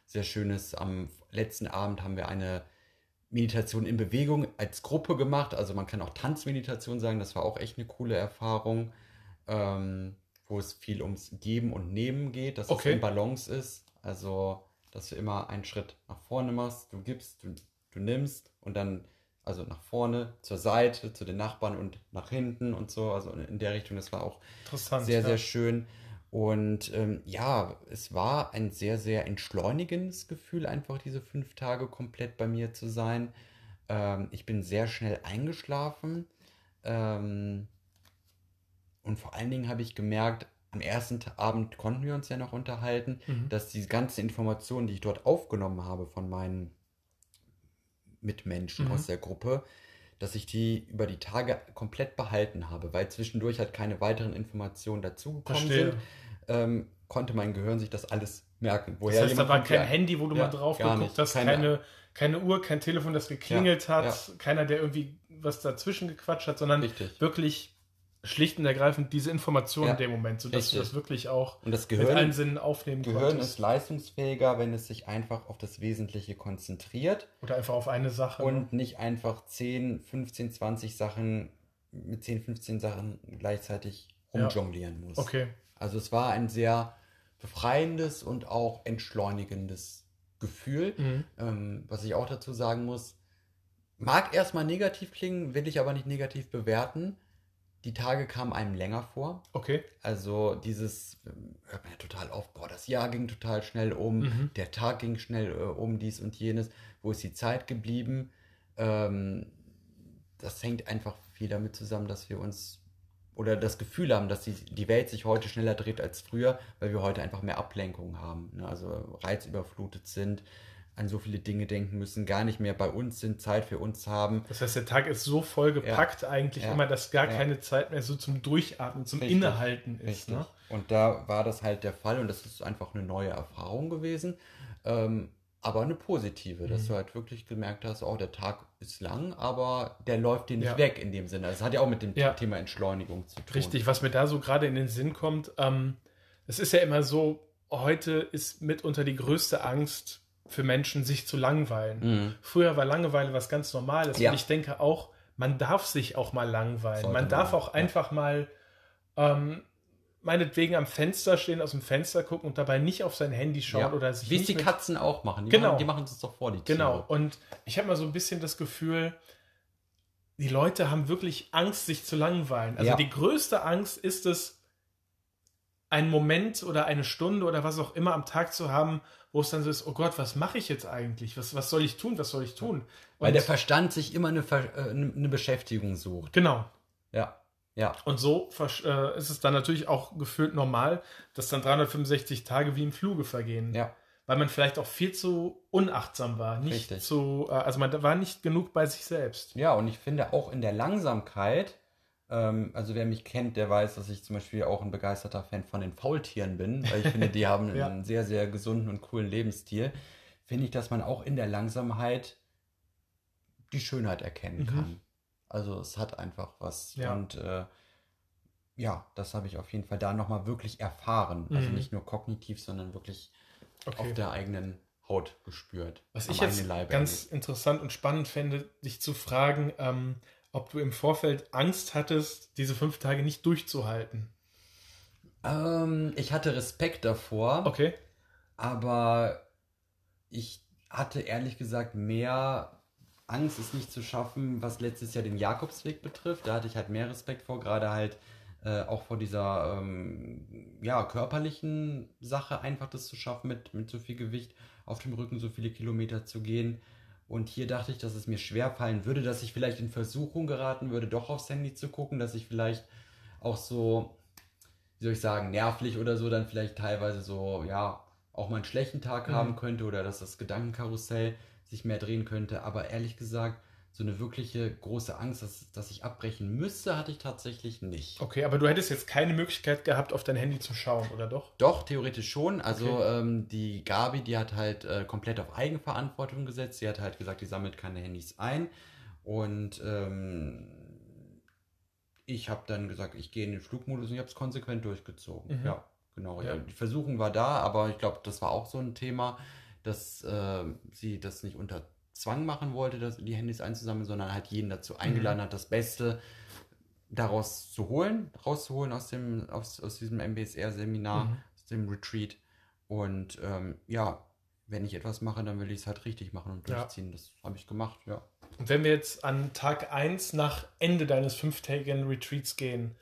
Speaker 2: sehr schön ist. Am letzten Abend haben wir eine Meditation in Bewegung als Gruppe gemacht. Also man kann auch Tanzmeditation sagen, das war auch echt eine coole Erfahrung, ähm, wo es viel ums Geben und Nehmen geht, dass
Speaker 1: Okay.
Speaker 2: es in Balance ist. Also, dass du immer einen Schritt nach vorne machst, du gibst, du, du nimmst und dann also nach vorne, zur Seite, zu den Nachbarn und nach hinten und so. Also in der Richtung, das war auch sehr,
Speaker 1: ja.
Speaker 2: sehr schön. Und ähm, ja, es war ein sehr, sehr entschleunigendes Gefühl, einfach diese fünf Tage komplett bei mir zu sein. Ähm, ich bin sehr schnell eingeschlafen. Ähm, und vor allen Dingen habe ich gemerkt, am ersten Abend konnten wir uns ja noch unterhalten,
Speaker 1: Mhm.
Speaker 2: dass die ganzen Informationen, die ich dort aufgenommen habe von meinen Mitmenschen
Speaker 1: Mhm.
Speaker 2: aus der Gruppe, dass ich die über die Tage komplett behalten habe, weil zwischendurch halt keine weiteren Informationen dazugekommen sind, ähm, konnte mein Gehirn sich das alles merken.
Speaker 1: Das heißt, da war kein
Speaker 2: ja,
Speaker 1: Handy, wo du
Speaker 2: Ja,
Speaker 1: mal drauf geguckt hast,
Speaker 2: Keine-
Speaker 1: keine, keine Uhr, kein Telefon, das geklingelt
Speaker 2: Ja,
Speaker 1: hat, keiner, der irgendwie was dazwischen gequatscht hat, sondern
Speaker 2: Richtig.
Speaker 1: wirklich schlicht und ergreifend diese Information
Speaker 2: Ja,
Speaker 1: in dem Moment, sodass
Speaker 2: richtig.
Speaker 1: du das wirklich auch
Speaker 2: Und das
Speaker 1: mit allen
Speaker 2: Gehirn,
Speaker 1: Sinnen aufnehmen
Speaker 2: Gehirn
Speaker 1: konntest.
Speaker 2: ist leistungsfähiger, wenn es sich einfach auf das Wesentliche konzentriert
Speaker 1: Oder einfach auf eine Sache. ne?
Speaker 2: und nicht einfach 10, 15, 20 Sachen mit 10, 15 Sachen gleichzeitig
Speaker 1: Ja.
Speaker 2: rumjonglieren muss.
Speaker 1: Okay.
Speaker 2: Also es war ein sehr befreiendes und auch entschleunigendes Gefühl.
Speaker 1: Mhm.
Speaker 2: Ähm, was ich auch dazu sagen muss, mag erstmal negativ klingen, will ich aber nicht negativ bewerten. Die Tage kamen einem länger vor.
Speaker 1: Okay.
Speaker 2: Also dieses, ähm, hört man ja total oft, boah, das Jahr ging total schnell um,
Speaker 1: Mhm.
Speaker 2: der Tag ging schnell äh, um, dies und jenes. Wo ist die Zeit geblieben? Ähm, das hängt einfach viel damit zusammen, dass wir uns oder das Gefühl haben, dass die, die Welt sich heute schneller dreht als früher, weil wir heute einfach mehr Ablenkung haben. Ne? Also reizüberflutet sind, an so viele Dinge denken müssen, gar nicht mehr bei uns sind, Zeit für uns haben.
Speaker 1: Das heißt, der Tag ist so voll gepackt eigentlich
Speaker 2: Ja.
Speaker 1: immer, dass gar
Speaker 2: Ja.
Speaker 1: keine Zeit mehr so zum Durchatmen, zum
Speaker 2: Richtig.
Speaker 1: Innehalten ist. Ne?
Speaker 2: Und da war das halt der Fall und das ist einfach eine neue Erfahrung gewesen. Ähm, aber eine positive, dass
Speaker 1: Mhm.
Speaker 2: du halt wirklich gemerkt hast, oh, der Tag ist lang, aber der läuft dir nicht
Speaker 1: Ja.
Speaker 2: weg in dem Sinne. Das hat ja auch mit dem
Speaker 1: Ja.
Speaker 2: Thema Entschleunigung zu tun.
Speaker 1: Richtig, was mir da so gerade in den Sinn kommt, ähm, es ist ja immer so, heute ist mitunter die größte Angst für Menschen, sich zu langweilen.
Speaker 2: Mhm.
Speaker 1: Früher war Langeweile was ganz Normales
Speaker 2: Ja.
Speaker 1: und ich denke auch, man darf sich auch mal langweilen.
Speaker 2: Sollte
Speaker 1: man darf auch
Speaker 2: ja.
Speaker 1: einfach mal ähm, meinetwegen am Fenster stehen, aus dem Fenster gucken und dabei nicht auf sein Handy schauen
Speaker 2: Ja.
Speaker 1: oder sich
Speaker 2: Wie es die Katzen auch machen. Die
Speaker 1: Genau.
Speaker 2: machen, die machen es doch vor, die Tiere.
Speaker 1: Genau. Und ich habe mal so ein bisschen das Gefühl, die Leute haben wirklich Angst, sich zu langweilen. Also
Speaker 2: Ja.
Speaker 1: die größte Angst ist es, einen Moment oder eine Stunde oder was auch immer am Tag zu haben, wo es dann so ist, oh Gott, was mache ich jetzt eigentlich? Was, was soll ich tun? Was soll ich tun?
Speaker 2: Weil
Speaker 1: Und-
Speaker 2: der Verstand sich immer eine, Ver äh, eine Beschäftigung sucht.
Speaker 1: genau.
Speaker 2: Ja. Ja.
Speaker 1: Und so äh, ist es dann natürlich auch gefühlt normal, dass dann 365 Tage wie im Fluge vergehen.
Speaker 2: Ja.
Speaker 1: Weil man vielleicht auch viel zu unachtsam war. Nicht
Speaker 2: Richtig.
Speaker 1: zu, äh, also man war nicht genug bei sich selbst.
Speaker 2: Ja, und ich finde auch in der Langsamkeit, also wer mich kennt, der weiß, dass ich zum Beispiel auch ein begeisterter Fan von den Faultieren bin, weil ich finde, die haben
Speaker 1: Ja.
Speaker 2: einen sehr, sehr gesunden und coolen Lebensstil. Finde ich, dass man auch in der Langsamkeit die Schönheit erkennen
Speaker 1: Mhm.
Speaker 2: kann. Also es hat einfach was.
Speaker 1: Ja.
Speaker 2: Und äh, ja, das habe ich auf jeden Fall da nochmal wirklich erfahren. Also
Speaker 1: Mhm.
Speaker 2: nicht nur kognitiv, sondern wirklich
Speaker 1: Okay.
Speaker 2: auf der eigenen Haut gespürt.
Speaker 1: Was ich jetzt ganz
Speaker 2: erlebt.
Speaker 1: interessant und spannend fände, dich zu fragen, ähm, ob du im Vorfeld Angst hattest, diese fünf Tage nicht durchzuhalten.
Speaker 2: Ähm, ich hatte Respekt davor.
Speaker 1: Okay.
Speaker 2: Aber ich hatte ehrlich gesagt mehr Angst, es nicht zu schaffen, was letztes Jahr den Jakobsweg betrifft. Da hatte ich halt mehr Respekt vor, gerade halt äh, auch vor dieser ähm, ja, körperlichen Sache, einfach das zu schaffen, mit, mit so viel Gewicht auf dem Rücken so viele Kilometer zu gehen. Und hier dachte ich, dass es mir schwer fallen würde, dass ich vielleicht in Versuchung geraten würde, doch aufs Handy zu gucken, dass ich vielleicht auch so, wie soll ich sagen, nervlich oder so dann vielleicht teilweise so, ja, auch mal einen schlechten Tag
Speaker 1: Mhm.
Speaker 2: haben könnte oder dass das Gedankenkarussell sich mehr drehen könnte. Aber ehrlich gesagt, so eine wirkliche große Angst, dass, dass ich abbrechen müsste, hatte ich tatsächlich nicht.
Speaker 1: Okay, aber du hättest jetzt keine Möglichkeit gehabt, auf dein Handy zu schauen, oder doch?
Speaker 2: Doch, theoretisch schon. Also
Speaker 1: Okay.
Speaker 2: ähm, die Gabi, die hat halt äh, komplett auf Eigenverantwortung gesetzt. Sie hat halt gesagt, die sammelt keine Handys ein. Und ähm, ich habe dann gesagt, ich gehe in den Flugmodus und ich habe es konsequent durchgezogen.
Speaker 1: Mhm.
Speaker 2: Ja, genau.
Speaker 1: Ja.
Speaker 2: Ja. Die Versuchung war da, aber ich glaube, das war auch so ein Thema, dass äh, sie das nicht unter Zwang machen wollte, dass, die Handys einzusammeln, sondern halt jeden dazu eingeladen hat, das Beste daraus zu holen, rauszuholen aus dem, aus, aus diesem MBSR-Seminar,
Speaker 1: Mhm.
Speaker 2: aus dem Retreat. Und ähm, ja, wenn ich etwas mache, dann will ich es halt richtig machen und
Speaker 1: Ja.
Speaker 2: durchziehen. Das habe ich gemacht, ja.
Speaker 1: Und wenn wir jetzt an Tag 1 nach Ende deines fünftägigen Retreats gehen,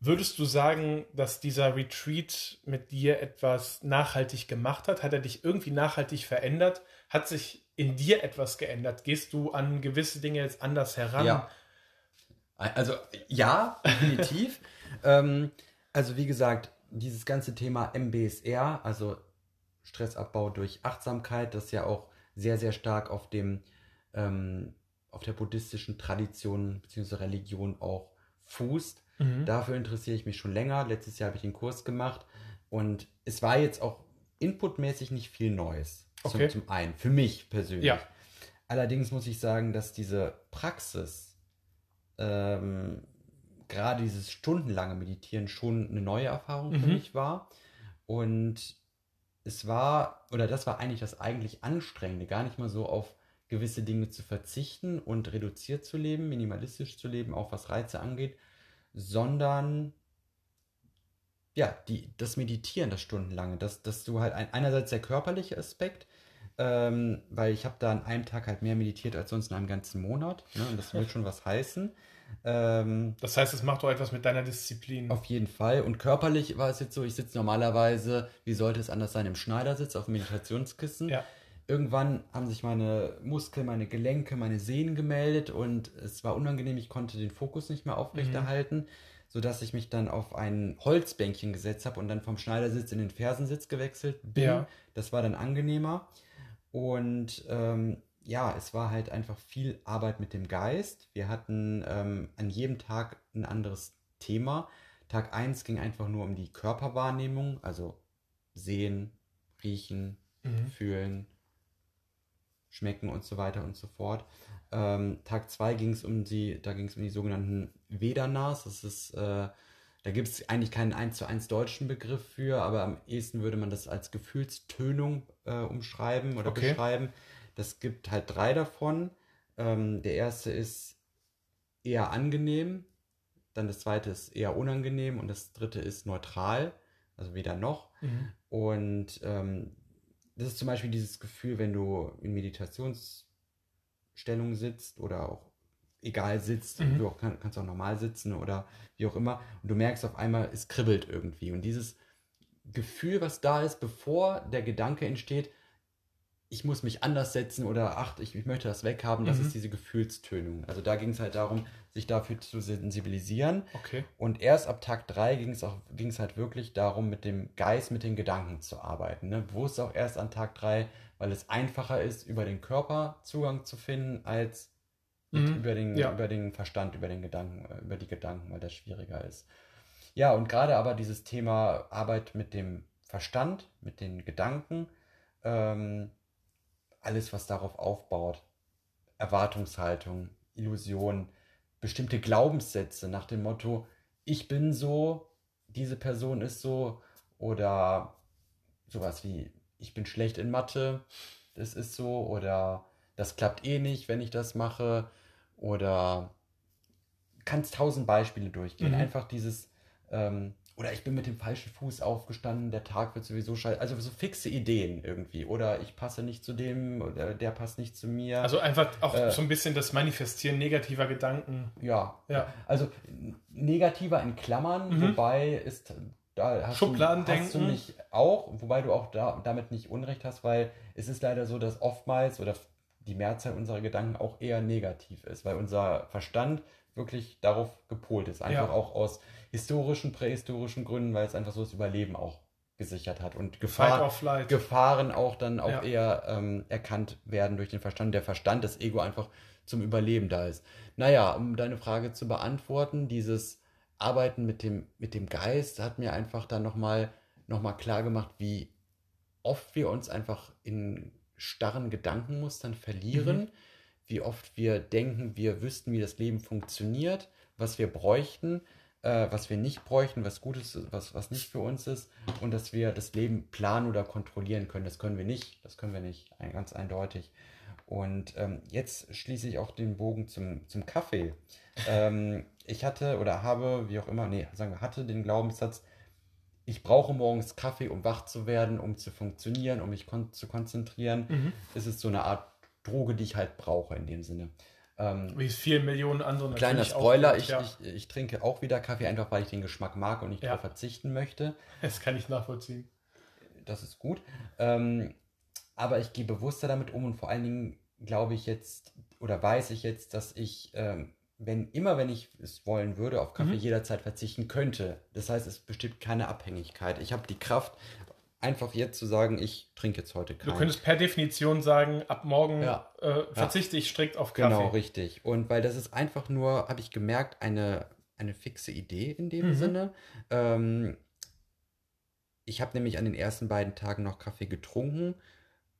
Speaker 1: würdest du sagen, dass dieser Retreat mit dir etwas nachhaltig gemacht hat? Hat er dich irgendwie nachhaltig verändert? Hat sich in dir etwas geändert? Gehst du an gewisse Dinge jetzt anders heran?
Speaker 2: Ja. Also ja, definitiv. ähm, also wie gesagt, dieses ganze Thema MBSR, also Stressabbau durch Achtsamkeit, das ja auch sehr, sehr stark auf dem ähm, auf der buddhistischen Tradition bzw. Religion auch fußt.
Speaker 1: Mhm.
Speaker 2: Dafür interessiere ich mich schon länger. Letztes Jahr habe ich den Kurs gemacht und es war jetzt auch inputmäßig nicht viel Neues.
Speaker 1: Okay.
Speaker 2: Zum, zum einen, für mich persönlich.
Speaker 1: Ja.
Speaker 2: Allerdings muss ich sagen, dass diese Praxis ähm, gerade dieses stundenlange Meditieren schon eine neue Erfahrung für
Speaker 1: Mhm.
Speaker 2: mich war. Und es war, oder das war eigentlich das eigentlich Anstrengende, gar nicht mal so auf gewisse Dinge zu verzichten und reduziert zu leben, minimalistisch zu leben, auch was Reize angeht, sondern ja, die, das Meditieren, das Stundenlange, dass, dass du halt ein, einerseits der körperliche Aspekt, ähm, weil ich habe da an einem Tag halt mehr meditiert als sonst in einem ganzen Monat. Ne? Und das will schon was heißen. Ähm,
Speaker 1: Das heißt, es macht doch etwas mit deiner Disziplin.
Speaker 2: auf jeden Fall. Und körperlich war es jetzt so, ich sitze normalerweise, wie sollte es anders sein, im Schneidersitz auf dem Meditationskissen.
Speaker 1: Ja.
Speaker 2: Irgendwann haben sich meine Muskeln, meine Gelenke, meine Sehnen gemeldet und es war unangenehm, ich konnte den Fokus nicht mehr aufrechterhalten, sodass ich mich dann auf ein Holzbänkchen gesetzt habe und dann vom Schneidersitz in den Fersensitz gewechselt bin.
Speaker 1: Ja.
Speaker 2: Das war dann angenehmer. Und ähm, ja, es war halt einfach viel Arbeit mit dem Geist. Wir hatten ähm, an jedem Tag ein anderes Thema. Tag 1 ging einfach nur um die Körperwahrnehmung, also sehen, riechen,
Speaker 1: Mhm.
Speaker 2: fühlen, schmecken und so weiter und so fort. Ähm, Tag 2 ging es um die, da ging es um die sogenannten Vedanas. Das ist, äh, da gibt es eigentlich keinen 1 zu 1 deutschen Begriff für, aber am ehesten würde man das als Gefühlstönung äh, umschreiben oder
Speaker 1: Okay.
Speaker 2: beschreiben. Das gibt halt drei davon. Ähm, der erste ist eher angenehm, dann das zweite ist eher unangenehm und das dritte ist neutral, also weder noch.
Speaker 1: Mhm.
Speaker 2: Und ähm, das ist zum Beispiel dieses Gefühl, wenn du in Meditationsstellung sitzt oder auch egal sitzt,
Speaker 1: Mhm.
Speaker 2: du auch, kann, kannst auch normal sitzen oder wie auch immer, und du merkst auf einmal, es kribbelt irgendwie. Und dieses Gefühl, was da ist, bevor der Gedanke entsteht, ich muss mich anders setzen oder ach, ich, ich möchte das weghaben, das
Speaker 1: Mhm.
Speaker 2: ist diese Gefühlstönung. Also da ging es halt darum, sich dafür zu sensibilisieren.
Speaker 1: Okay.
Speaker 2: Und erst ab Tag 3 ging es auch ging es halt wirklich darum, mit dem Geist, mit den Gedanken zu arbeiten. Ne? Bewusst auch erst an Tag 3, weil es einfacher ist, über den Körper Zugang zu finden, als
Speaker 1: Mhm.
Speaker 2: über, den,
Speaker 1: Ja.
Speaker 2: über den Verstand, über den Gedanken, äh, über die Gedanken, weil das schwieriger ist. Ja, und gerade aber dieses Thema Arbeit mit dem Verstand, mit den Gedanken, ähm, alles, was darauf aufbaut, Erwartungshaltung, Illusion, bestimmte Glaubenssätze nach dem Motto, ich bin so, diese Person ist so, oder sowas wie, ich bin schlecht in Mathe, das ist so, oder das klappt eh nicht, wenn ich das mache, oder kannst tausend Beispiele durchgehen.
Speaker 1: Mhm.
Speaker 2: Einfach dieses, ähm, oder ich bin mit dem falschen Fuß aufgestanden, der Tag wird sowieso scheiße. Also so fixe Ideen irgendwie. Oder ich passe nicht zu dem, oder der passt nicht zu mir.
Speaker 1: Also einfach auch
Speaker 2: Äh.
Speaker 1: so ein bisschen das Manifestieren negativer Gedanken.
Speaker 2: ja.
Speaker 1: Ja.
Speaker 2: Also negativer in Klammern,
Speaker 1: Mhm.
Speaker 2: wobei ist da hast
Speaker 1: Schubladendenken.
Speaker 2: Du, hast du mich auch, wobei du auch da, damit nicht Unrecht hast, weil es ist leider so, dass oftmals oder die Mehrzahl unserer Gedanken auch eher negativ ist, weil unser Verstand wirklich darauf gepolt ist. Einfach
Speaker 1: Ja.
Speaker 2: auch aus historischen, prähistorischen Gründen, weil es einfach so das Überleben auch gesichert hat und Gefahr. Gefahren auch dann auch
Speaker 1: Ja.
Speaker 2: eher ähm, erkannt werden durch den Verstand. Der Verstand, das Ego einfach zum Überleben da ist. Naja, um deine Frage zu beantworten, dieses Arbeiten mit dem, mit dem Geist hat mir einfach dann nochmal noch mal klar gemacht, wie oft wir uns einfach in starren Gedankenmustern verlieren,
Speaker 1: Mhm.
Speaker 2: wie oft wir denken, wir wüssten, wie das Leben funktioniert, was wir bräuchten, äh, was wir nicht bräuchten, was gut ist, was, was nicht für uns ist und dass wir das Leben planen oder kontrollieren können. Das können wir nicht, das können wir nicht, ganz eindeutig. Und ähm, jetzt schließe ich auch den Bogen zum, zum Kaffee. ähm, ich hatte oder habe, wie auch immer, nee, sagen wir, hatte den Glaubenssatz, ich brauche morgens Kaffee, um wach zu werden, um zu funktionieren, um mich kon zu konzentrieren.
Speaker 1: Mhm.
Speaker 2: Es ist so eine Art Droge, die ich halt brauche in dem Sinne. Ähm,
Speaker 1: Wie es vielen Millionen anderen
Speaker 2: kleiner Spoiler, ich,
Speaker 1: ja.
Speaker 2: ich, ich trinke auch wieder Kaffee, einfach weil ich den Geschmack mag und nicht
Speaker 1: Ja.
Speaker 2: darauf verzichten möchte.
Speaker 1: Das kann ich nachvollziehen.
Speaker 2: Das ist gut. Ähm, aber ich gehe bewusster damit um und vor allen Dingen glaube ich jetzt oder weiß ich jetzt, dass ich, ähm, wenn immer wenn ich es wollen würde, auf Kaffee
Speaker 1: Mhm.
Speaker 2: jederzeit verzichten könnte. Das heißt, es besteht keine Abhängigkeit. Ich habe die Kraft, einfach jetzt zu sagen, ich trinke jetzt heute
Speaker 1: Du
Speaker 2: keinen.
Speaker 1: könntest per Definition sagen, ab morgen
Speaker 2: Ja.
Speaker 1: äh, verzichte ich strikt auf Kaffee.
Speaker 2: Genau, richtig. Und weil das ist einfach nur, habe ich gemerkt, eine, eine fixe Idee in dem
Speaker 1: Mhm.
Speaker 2: Sinne. Ähm, ich habe nämlich an den ersten beiden Tagen noch Kaffee getrunken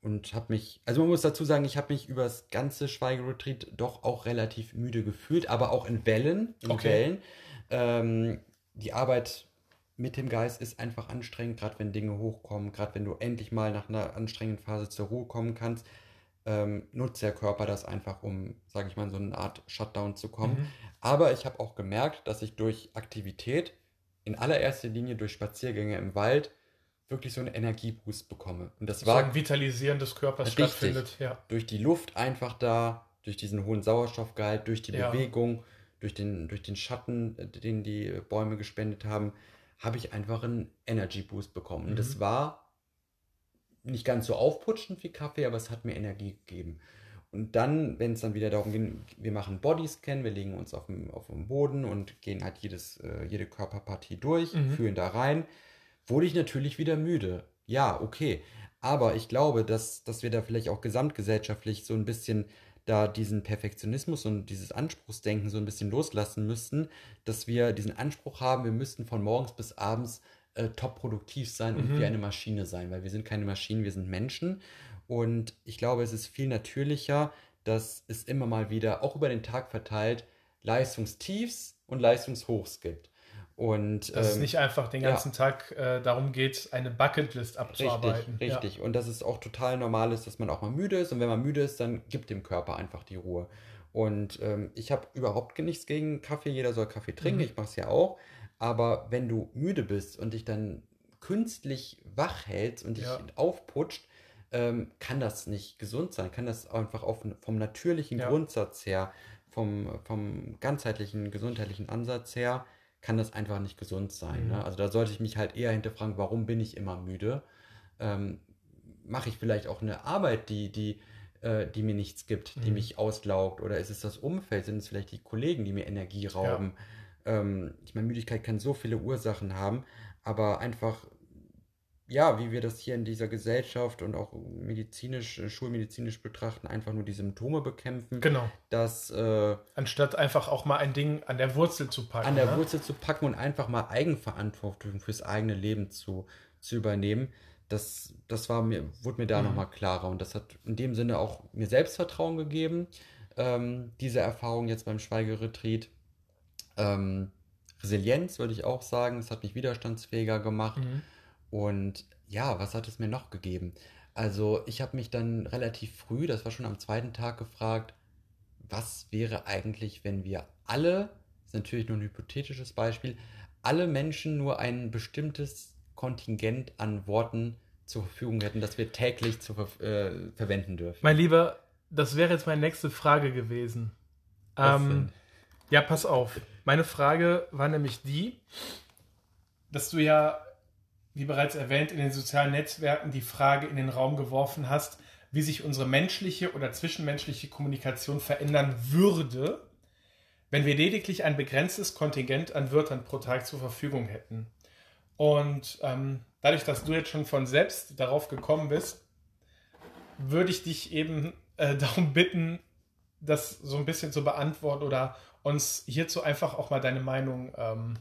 Speaker 2: und habe mich, also man muss dazu sagen, ich habe mich über das ganze Schweigeretreat doch auch relativ müde gefühlt, aber auch in Wellen, in
Speaker 1: Okay.
Speaker 2: Wellen. Ähm, die Arbeit mit dem Geist ist einfach anstrengend, gerade wenn Dinge hochkommen, gerade wenn du endlich mal nach einer anstrengenden Phase zur Ruhe kommen kannst. Ähm, nutzt der Körper das einfach, um, sage ich mal, so eine Art Shutdown zu kommen.
Speaker 1: Mhm.
Speaker 2: Aber ich habe auch gemerkt, dass ich durch Aktivität, in allererster Linie durch Spaziergänge im Wald, wirklich so einen Energieboost bekomme. Und das
Speaker 1: So
Speaker 2: war
Speaker 1: ein Vitalisieren des Körpers
Speaker 2: Richtig.
Speaker 1: stattfindet. Ja.
Speaker 2: durch die Luft einfach da, durch diesen hohen Sauerstoffgehalt, durch die
Speaker 1: Ja.
Speaker 2: Bewegung, durch den, durch den Schatten, äh, den die Bäume gespendet haben, habe ich einfach einen Energy Boost bekommen. Und das
Speaker 1: Mhm.
Speaker 2: war nicht ganz so aufputschend wie Kaffee, aber es hat mir Energie gegeben. Und dann, wenn es dann wieder darum ging, wir machen Bodyscan, wir legen uns auf dem, auf dem Boden und gehen halt jedes, äh, jede Körperpartie durch,
Speaker 1: Mhm.
Speaker 2: fühlen da rein, wurde ich natürlich wieder müde. Ja, okay. Aber ich glaube, dass, dass wir da vielleicht auch gesamtgesellschaftlich so ein bisschen da diesen Perfektionismus und dieses Anspruchsdenken so ein bisschen loslassen müssten, dass wir diesen Anspruch haben, wir müssten von morgens bis abends äh, top produktiv sein und
Speaker 1: Mhm.
Speaker 2: wie eine Maschine sein, weil wir sind keine Maschinen, wir sind Menschen. Und ich glaube, es ist viel natürlicher, dass es immer mal wieder, auch über den Tag verteilt, Leistungstiefs und Leistungshochs gibt. Und
Speaker 1: Dass es
Speaker 2: ähm,
Speaker 1: nicht einfach den
Speaker 2: ja.
Speaker 1: ganzen Tag äh, darum geht, eine Bucketlist abzuarbeiten.
Speaker 2: Richtig, richtig. Und dass es auch total normal ist, dass man auch mal müde ist. Und wenn man müde ist, dann gibt dem Körper einfach die Ruhe. Und ähm, ich habe überhaupt nichts gegen Kaffee. Jeder soll Kaffee trinken.
Speaker 1: Mhm.
Speaker 2: Ich mache es ja auch. Aber wenn du müde bist und dich dann künstlich wach hältst und dich
Speaker 1: Ja.
Speaker 2: aufputscht, ähm, kann das nicht gesund sein. Kann das einfach auf, vom natürlichen
Speaker 1: Ja.
Speaker 2: Grundsatz her, vom, vom ganzheitlichen gesundheitlichen Ansatz her, kann das einfach nicht gesund sein.
Speaker 1: Mhm.
Speaker 2: Ne? Also da sollte ich mich halt eher hinterfragen, warum bin ich immer müde? Ähm, Mache ich vielleicht auch eine Arbeit, die, die, äh, die mir nichts gibt, die
Speaker 1: Mhm.
Speaker 2: mich auslaugt? Oder ist es das Umfeld? Sind es vielleicht die Kollegen, die mir Energie rauben? Ähm, ich meine, Müdigkeit kann so viele Ursachen haben, aber einfach, ja, wie wir das hier in dieser Gesellschaft und auch medizinisch, äh, schulmedizinisch betrachten, einfach nur die Symptome bekämpfen,
Speaker 1: Genau.
Speaker 2: das äh,
Speaker 1: Anstatt einfach auch mal ein Ding an der Wurzel zu packen.
Speaker 2: an der
Speaker 1: ne?
Speaker 2: Wurzel zu packen und einfach mal Eigenverantwortung fürs eigene Leben zu, zu übernehmen, das, das war mir, wurde mir da
Speaker 1: Mhm.
Speaker 2: nochmal klarer. Und das hat in dem Sinne auch mir Selbstvertrauen gegeben, ähm, diese Erfahrung jetzt beim Schweigeretreat. Ähm, Resilienz würde ich auch sagen, es hat mich widerstandsfähiger gemacht.
Speaker 1: Mhm.
Speaker 2: Und ja, was hat es mir noch gegeben? Also ich habe mich dann relativ früh, das war schon am zweiten Tag, gefragt, was wäre eigentlich, wenn wir alle, das ist natürlich nur ein hypothetisches Beispiel, alle Menschen nur ein bestimmtes Kontingent an Worten zur Verfügung hätten, das wir täglich zu äh, verwenden dürfen.
Speaker 1: Mein Lieber, das wäre jetzt meine nächste Frage gewesen. Ähm, ja, pass auf. Meine Frage war nämlich die, dass du ja, wie bereits erwähnt, in den sozialen Netzwerken die Frage in den Raum geworfen hast, wie sich unsere menschliche oder zwischenmenschliche Kommunikation verändern würde, wenn wir lediglich ein begrenztes Kontingent an Wörtern pro Tag zur Verfügung hätten. Und ähm, dadurch, dass du jetzt schon von selbst darauf gekommen bist, würde ich dich eben äh, darum bitten, das so ein bisschen zu beantworten oder uns hierzu einfach auch mal deine Meinung ähm,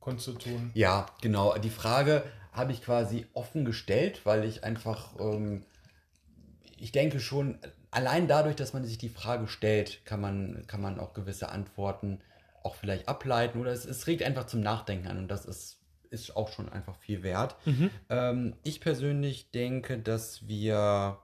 Speaker 1: kundzutun.
Speaker 2: Ja, genau. Die Frage habe ich quasi offen gestellt, weil ich einfach, ähm, ich denke schon, allein dadurch, dass man sich die Frage stellt, kann man, kann man auch gewisse Antworten auch vielleicht ableiten oder es, es regt einfach zum Nachdenken an und das ist, ist auch schon einfach viel wert. Ähm, ich persönlich denke, dass wir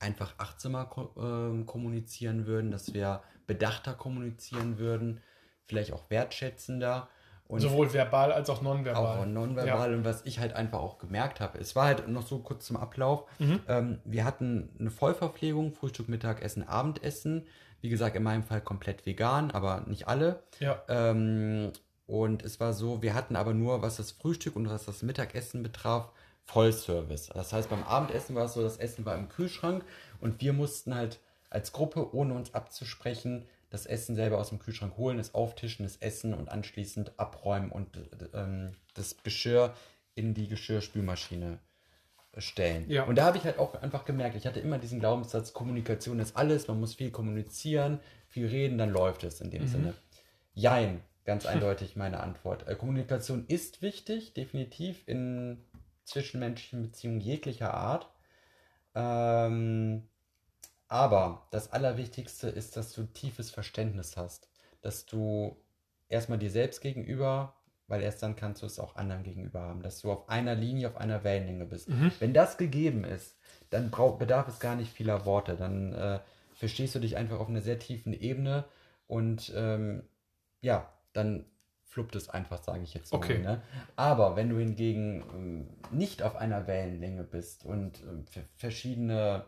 Speaker 2: einfach achtsamer ko ähm, kommunizieren würden, dass wir bedachter kommunizieren würden, vielleicht auch wertschätzender. Und
Speaker 1: Sowohl verbal als auch nonverbal.
Speaker 2: auch nonverbal und was ich halt einfach auch gemerkt habe, es war halt noch so kurz zum Ablauf.
Speaker 1: Mhm.
Speaker 2: Ähm, wir hatten eine Vollverpflegung, Frühstück, Mittagessen, Abendessen. Wie gesagt, in meinem Fall komplett vegan, aber nicht alle.
Speaker 1: Ja.
Speaker 2: Ähm, und es war so, wir hatten aber nur, was das Frühstück und was das Mittagessen betraf, Vollservice. Das heißt, beim Abendessen war es so, das Essen war im Kühlschrank und wir mussten halt als Gruppe, ohne uns abzusprechen, das Essen selber aus dem Kühlschrank holen, es auftischen, es essen und anschließend abräumen und ähm, das Geschirr in die Geschirrspülmaschine stellen.
Speaker 1: Ja.
Speaker 2: Und da habe ich halt auch einfach gemerkt, ich hatte immer diesen Glaubenssatz, Kommunikation ist alles, man muss viel kommunizieren, viel reden, dann läuft es in dem
Speaker 1: Mhm.
Speaker 2: Sinne. Jein, ganz eindeutig meine Antwort. Äh, Kommunikation ist wichtig, definitiv in zwischenmenschlichen Beziehungen jeglicher Art. Ähm, aber das Allerwichtigste ist, dass du tiefes Verständnis hast, dass du erstmal dir selbst gegenüber, weil erst dann kannst du es auch anderen gegenüber haben, dass du auf einer Linie, auf einer Wellenlänge bist.
Speaker 1: Mhm.
Speaker 2: Wenn das gegeben ist, dann brauch, bedarf es gar nicht vieler Worte. Dann äh, verstehst du dich einfach auf einer sehr tiefen Ebene und ähm, ja, dann fluppt es einfach, sage ich jetzt mal.
Speaker 1: Okay.
Speaker 2: Ne? Aber wenn du hingegen ähm, nicht auf einer Wellenlänge bist und ver- verschiedene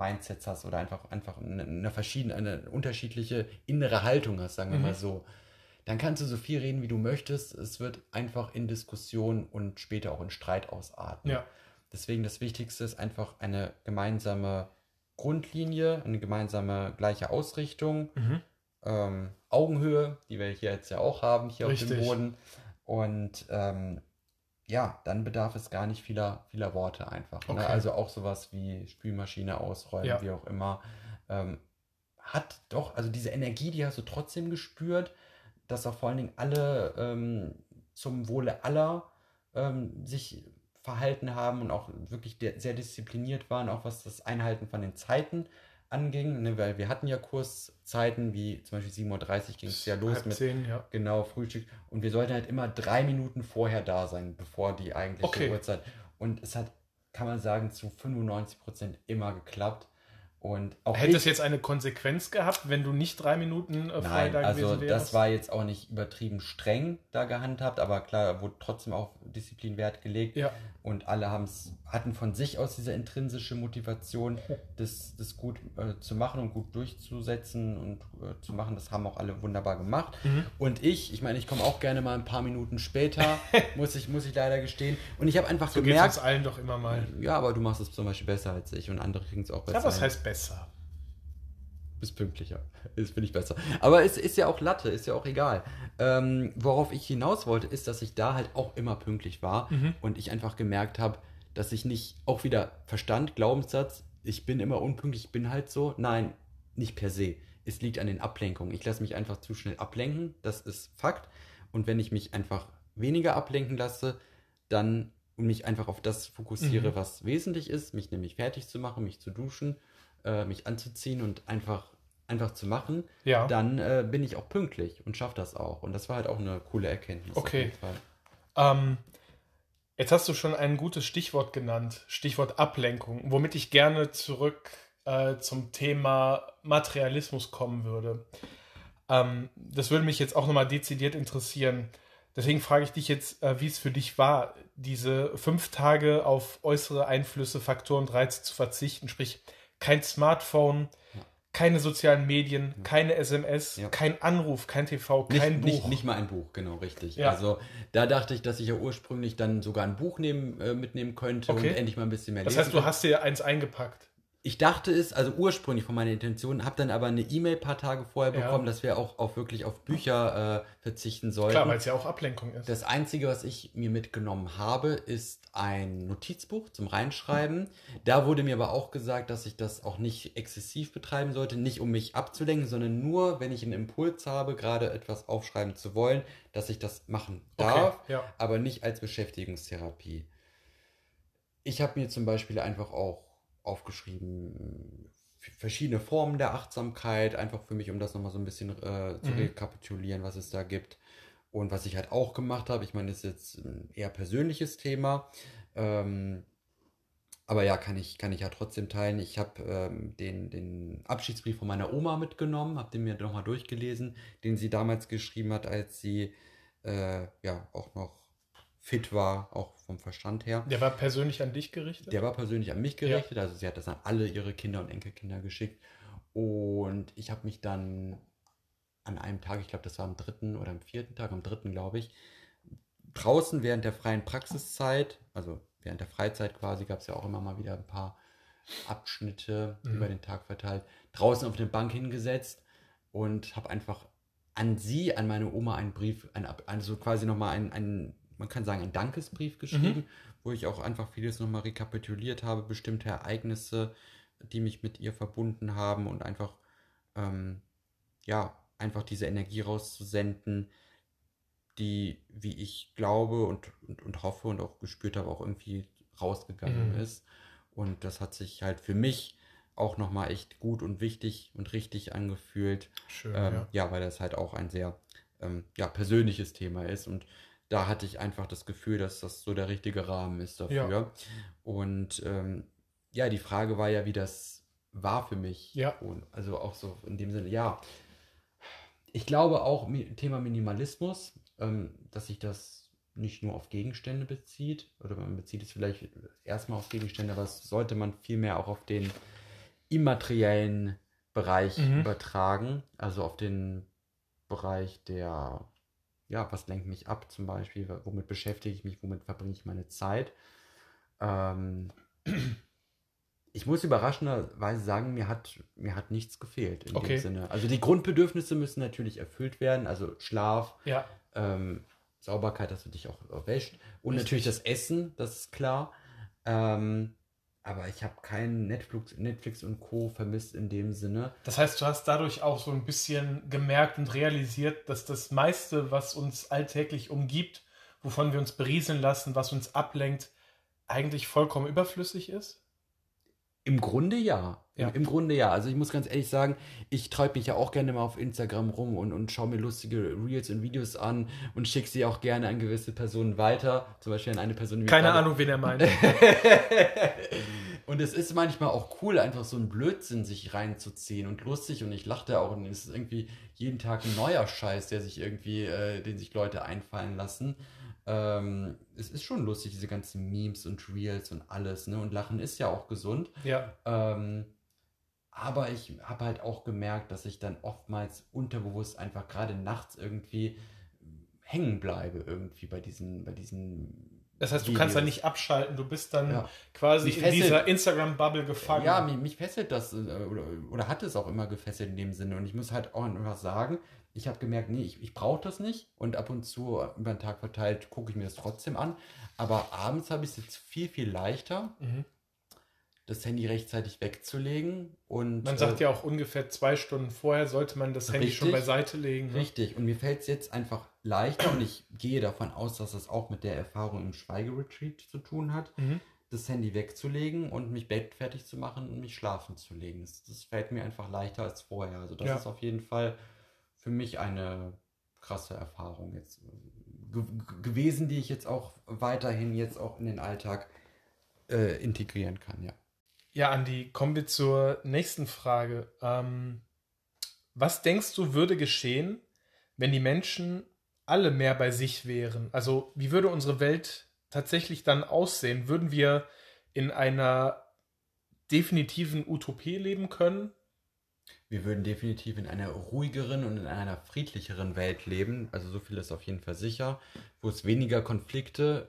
Speaker 2: Mindsets hast oder einfach, einfach eine, eine verschiedene, eine unterschiedliche innere Haltung hast, sagen wir
Speaker 1: Mhm.
Speaker 2: mal so, dann kannst du so viel reden, wie du möchtest. Es wird einfach in Diskussion und später auch in Streit ausarten.
Speaker 1: Ja.
Speaker 2: Deswegen das Wichtigste ist einfach eine gemeinsame Grundlinie, eine gemeinsame gleiche Ausrichtung,
Speaker 1: Mhm.
Speaker 2: ähm, Augenhöhe, die wir hier jetzt ja auch haben, hier auf
Speaker 1: Richtig.
Speaker 2: dem Boden. Und ähm, ja, dann bedarf es gar nicht vieler, vieler Worte einfach. Ne?
Speaker 1: Okay.
Speaker 2: Also auch sowas wie Spülmaschine ausräumen,
Speaker 1: Ja.
Speaker 2: wie auch immer. Ähm, hat doch, also diese Energie, die hast du trotzdem gespürt, dass auch vor allen Dingen alle ähm, zum Wohle aller ähm, sich verhalten haben und auch wirklich sehr diszipliniert waren, auch was das Einhalten von den Zeiten anging, ne, weil wir hatten ja Kurszeiten, wie zum Beispiel 7.30 Uhr ging es ja los mit
Speaker 1: zehn, ja.
Speaker 2: genau Frühstück und wir sollten halt immer drei Minuten vorher da sein, bevor die eigentliche
Speaker 1: Okay.
Speaker 2: Uhrzeit und es hat, kann man sagen, zu 95 Prozent immer geklappt und auch
Speaker 1: Hätte es jetzt eine Konsequenz gehabt, wenn du nicht drei Minuten äh, frei
Speaker 2: Nein,
Speaker 1: da
Speaker 2: also
Speaker 1: gewesen wärst?
Speaker 2: das war jetzt auch nicht übertrieben streng da gehandhabt, aber klar, wurde trotzdem auch Disziplin Wert gelegt
Speaker 1: Ja,
Speaker 2: und alle haben's, hatten von sich aus diese intrinsische Motivation, das, das gut äh, zu machen und gut durchzusetzen und äh, zu machen. Das haben auch alle wunderbar gemacht.
Speaker 1: Mhm.
Speaker 2: Und ich, ich meine, ich komme auch gerne mal ein paar Minuten später, muss ich, muss ich leider gestehen. Und ich habe einfach
Speaker 1: so
Speaker 2: gemerkt,
Speaker 1: uns allen doch immer mal.
Speaker 2: ja, aber du machst es zum Beispiel besser als ich und andere kriegen es auch besser.
Speaker 1: Ja, was heißt besser?
Speaker 2: Bist pünktlicher. Das finde ich besser. Aber es ist ja auch Latte, ist ja auch egal. Ähm, worauf ich hinaus wollte, ist, dass ich da halt auch immer pünktlich war
Speaker 1: Mhm.
Speaker 2: und ich einfach gemerkt habe, dass ich nicht auch wieder Verstand, Glaubenssatz, ich bin immer unpünktlich, ich bin halt so. Nein, nicht per se. Es liegt an den Ablenkungen. Ich lasse mich einfach zu schnell ablenken, das ist Fakt. Und wenn ich mich einfach weniger ablenken lasse, dann und mich einfach auf das fokussiere,
Speaker 1: Mhm.
Speaker 2: was wesentlich ist, mich nämlich fertig zu machen, mich zu duschen, äh, mich anzuziehen und einfach, einfach zu machen,
Speaker 1: Ja.
Speaker 2: dann äh, bin ich auch pünktlich und schaffe das auch. Und das war halt auch eine coole Erkenntnis. auf
Speaker 1: Okay.
Speaker 2: jeden Fall.
Speaker 1: Ähm, jetzt hast du schon ein gutes Stichwort genannt, Stichwort Ablenkung, womit ich gerne zurück äh, zum Thema Materialismus kommen würde. Ähm, das würde mich jetzt auch nochmal dezidiert interessieren. Deswegen frage ich dich jetzt, äh, wie es für dich war, diese fünf Tage auf äußere Einflüsse, Faktoren und Reize zu verzichten, sprich kein Smartphone,
Speaker 2: Ja.
Speaker 1: keine sozialen Medien,
Speaker 2: Ja.
Speaker 1: keine SMS,
Speaker 2: Ja.
Speaker 1: kein Anruf, kein TV,
Speaker 2: Nicht,
Speaker 1: kein
Speaker 2: nicht,
Speaker 1: Buch.
Speaker 2: nicht mal ein Buch, genau, richtig. Also da dachte ich, dass ich ja ursprünglich dann sogar ein Buch nehmen, äh, mitnehmen könnte
Speaker 1: Okay.
Speaker 2: und endlich mal ein bisschen mehr
Speaker 1: das
Speaker 2: lesen
Speaker 1: heißt, du hast dir eins eingepackt.
Speaker 2: Ich dachte es, also ursprünglich von meiner Intention, habe dann aber eine E-Mail ein paar Tage vorher bekommen, dass wir auch, auch wirklich auf Bücher äh, verzichten sollten.
Speaker 1: Klar, weil es ja auch Ablenkung ist.
Speaker 2: Das Einzige, was ich mir mitgenommen habe, ist ein Notizbuch zum Reinschreiben. Da wurde mir aber auch gesagt, dass ich das auch nicht exzessiv betreiben sollte, nicht um mich abzulenken, sondern nur, wenn ich einen Impuls habe, gerade etwas aufschreiben zu wollen, dass ich das machen darf,
Speaker 1: okay, ja.
Speaker 2: aber nicht als Beschäftigungstherapie. Ich habe mir zum Beispiel einfach auch aufgeschrieben, verschiedene Formen der Achtsamkeit, einfach für mich, um das nochmal so ein bisschen äh, zu
Speaker 1: Mhm.
Speaker 2: rekapitulieren, was es da gibt. Und was ich halt auch gemacht habe, ich meine, das ist jetzt ein eher persönliches Thema, ähm, aber ja, kann ich, kann ich ja trotzdem teilen. Ich habe ähm, den, den Abschiedsbrief von meiner Oma mitgenommen, habe den mir nochmal durchgelesen, den sie damals geschrieben hat, als sie äh, ja auch noch fit war, auch vom Verstand her.
Speaker 1: Der war persönlich an dich gerichtet?
Speaker 2: Der war persönlich an mich gerichtet, also sie hat das an alle ihre Kinder und Enkelkinder geschickt. Und ich habe mich dann an einem Tag, ich glaube, das war am dritten oder am vierten Tag, am dritten, glaube ich, draußen während der freien Praxiszeit, also während der Freizeit quasi, gab es ja auch immer mal wieder ein paar Abschnitte
Speaker 1: Mhm.
Speaker 2: über den Tag verteilt, draußen auf eine Bank hingesetzt und habe einfach an sie, an meine Oma einen Brief, ein, also quasi nochmal einen, einen, man kann sagen, einen Dankesbrief geschrieben, wo ich auch einfach vieles nochmal rekapituliert habe, bestimmte Ereignisse, die mich mit ihr verbunden haben und einfach, ähm, ja, einfach diese Energie rauszusenden, die, wie ich glaube und, und, und hoffe und auch gespürt habe, auch irgendwie rausgegangen
Speaker 1: Mhm.
Speaker 2: ist. Und das hat sich halt für mich auch nochmal echt gut und wichtig und richtig angefühlt.
Speaker 1: Schön,
Speaker 2: Ähm,
Speaker 1: ja.
Speaker 2: ja. weil das halt auch ein sehr ähm, ja, persönliches Thema ist. Und da hatte ich einfach das Gefühl, dass das so der richtige Rahmen ist dafür.
Speaker 1: Ja.
Speaker 2: Und ähm, ja, die Frage war ja, wie das war für mich.
Speaker 1: Ja.
Speaker 2: Und also auch so in dem Sinne, ja. Ich glaube auch Thema Minimalismus, ähm, dass sich das nicht nur auf Gegenstände bezieht, oder man bezieht es vielleicht erstmal auf Gegenstände, aber es sollte man vielmehr auch auf den immateriellen Bereich
Speaker 1: Mhm.
Speaker 2: übertragen, also auf den Bereich der, ja, was lenkt mich ab zum Beispiel, womit beschäftige ich mich, womit verbringe ich meine Zeit. Ähm, ich muss überraschenderweise sagen, mir hat, mir hat nichts gefehlt in
Speaker 1: Okay.
Speaker 2: dem Sinne. Also die Grundbedürfnisse müssen natürlich erfüllt werden, also Schlaf,
Speaker 1: Ja,
Speaker 2: ähm, Sauberkeit, dass du dich auch wäscht. Und
Speaker 1: Richtig.
Speaker 2: natürlich das Essen, das ist klar. Ähm, aber ich habe keinen Netflix, Netflix und Co. vermisst in dem Sinne.
Speaker 1: das heißt, du hast dadurch auch so ein bisschen gemerkt und realisiert, dass das meiste, was uns alltäglich umgibt, wovon wir uns berieseln lassen, was uns ablenkt, eigentlich vollkommen überflüssig ist?
Speaker 2: Im Grunde ja.
Speaker 1: Ja.
Speaker 2: Im, Im Grunde ja. Also ich muss ganz ehrlich sagen, ich treibe mich ja auch gerne mal auf Instagram rum und, und schaue mir lustige Reels und Videos an und schicke sie auch gerne an gewisse Personen weiter. Zum Beispiel an eine Person,
Speaker 1: Keine
Speaker 2: gerade-
Speaker 1: Ahnung, wen er meint.
Speaker 2: und es ist manchmal auch cool, einfach so einen Blödsinn sich reinzuziehen und lustig und ich lachte auch und es ist irgendwie jeden Tag ein neuer Scheiß, der sich irgendwie, äh, den sich Leute einfallen lassen. Ähm, es ist schon lustig, diese ganzen Memes und Reels und alles, ne? Und Lachen ist ja auch gesund.
Speaker 1: Ja,
Speaker 2: Ähm, aber ich habe halt auch gemerkt, dass ich dann oftmals unterbewusst einfach gerade nachts irgendwie hängen bleibe irgendwie bei diesen, bei diesen.
Speaker 1: das heißt, du kannst da
Speaker 2: Videos.
Speaker 1: nicht abschalten, du bist dann
Speaker 2: Ja.
Speaker 1: quasi
Speaker 2: Mich
Speaker 1: in
Speaker 2: fesselt-
Speaker 1: dieser Instagram-Bubble gefangen.
Speaker 2: Ja, mich, mich fesselt das äh, oder, oder hat es auch immer gefesselt in dem Sinne. Und ich muss halt auch einfach sagen, ich habe gemerkt, nee, ich, ich brauche das nicht. Und ab und zu über den Tag verteilt gucke ich mir das trotzdem an. Aber abends habe ich es jetzt viel, viel leichter,
Speaker 1: Mhm.
Speaker 2: das Handy rechtzeitig wegzulegen. Und,
Speaker 1: Man sagt
Speaker 2: äh,
Speaker 1: ja auch ungefähr zwei Stunden vorher sollte man das Handy schon
Speaker 2: Richtig.
Speaker 1: beiseite legen. Ne?
Speaker 2: Richtig, und mir fällt es jetzt einfach leichter und ich gehe davon aus, dass das auch mit der Erfahrung im Schweigeretreat zu tun hat,
Speaker 1: Mhm.
Speaker 2: das Handy wegzulegen und mich bettfertig zu machen und mich schlafen zu legen. Das, das fällt mir einfach leichter als vorher. Also das
Speaker 1: Ja.
Speaker 2: ist auf jeden Fall für mich eine krasse Erfahrung jetzt äh, ge ge- gewesen, die ich jetzt auch weiterhin jetzt auch in den Alltag äh, integrieren kann, ja.
Speaker 1: Ja, Andi, kommen wir zur nächsten Frage. Ähm, was denkst du, würde geschehen, wenn die Menschen alle mehr bei sich wären? Also, wie würde unsere Welt tatsächlich dann aussehen? Würden wir in einer definitiven Utopie leben können?
Speaker 2: Wir würden definitiv in einer ruhigeren und in einer friedlicheren Welt leben. Also so viel ist auf jeden Fall sicher, wo es weniger Konflikte,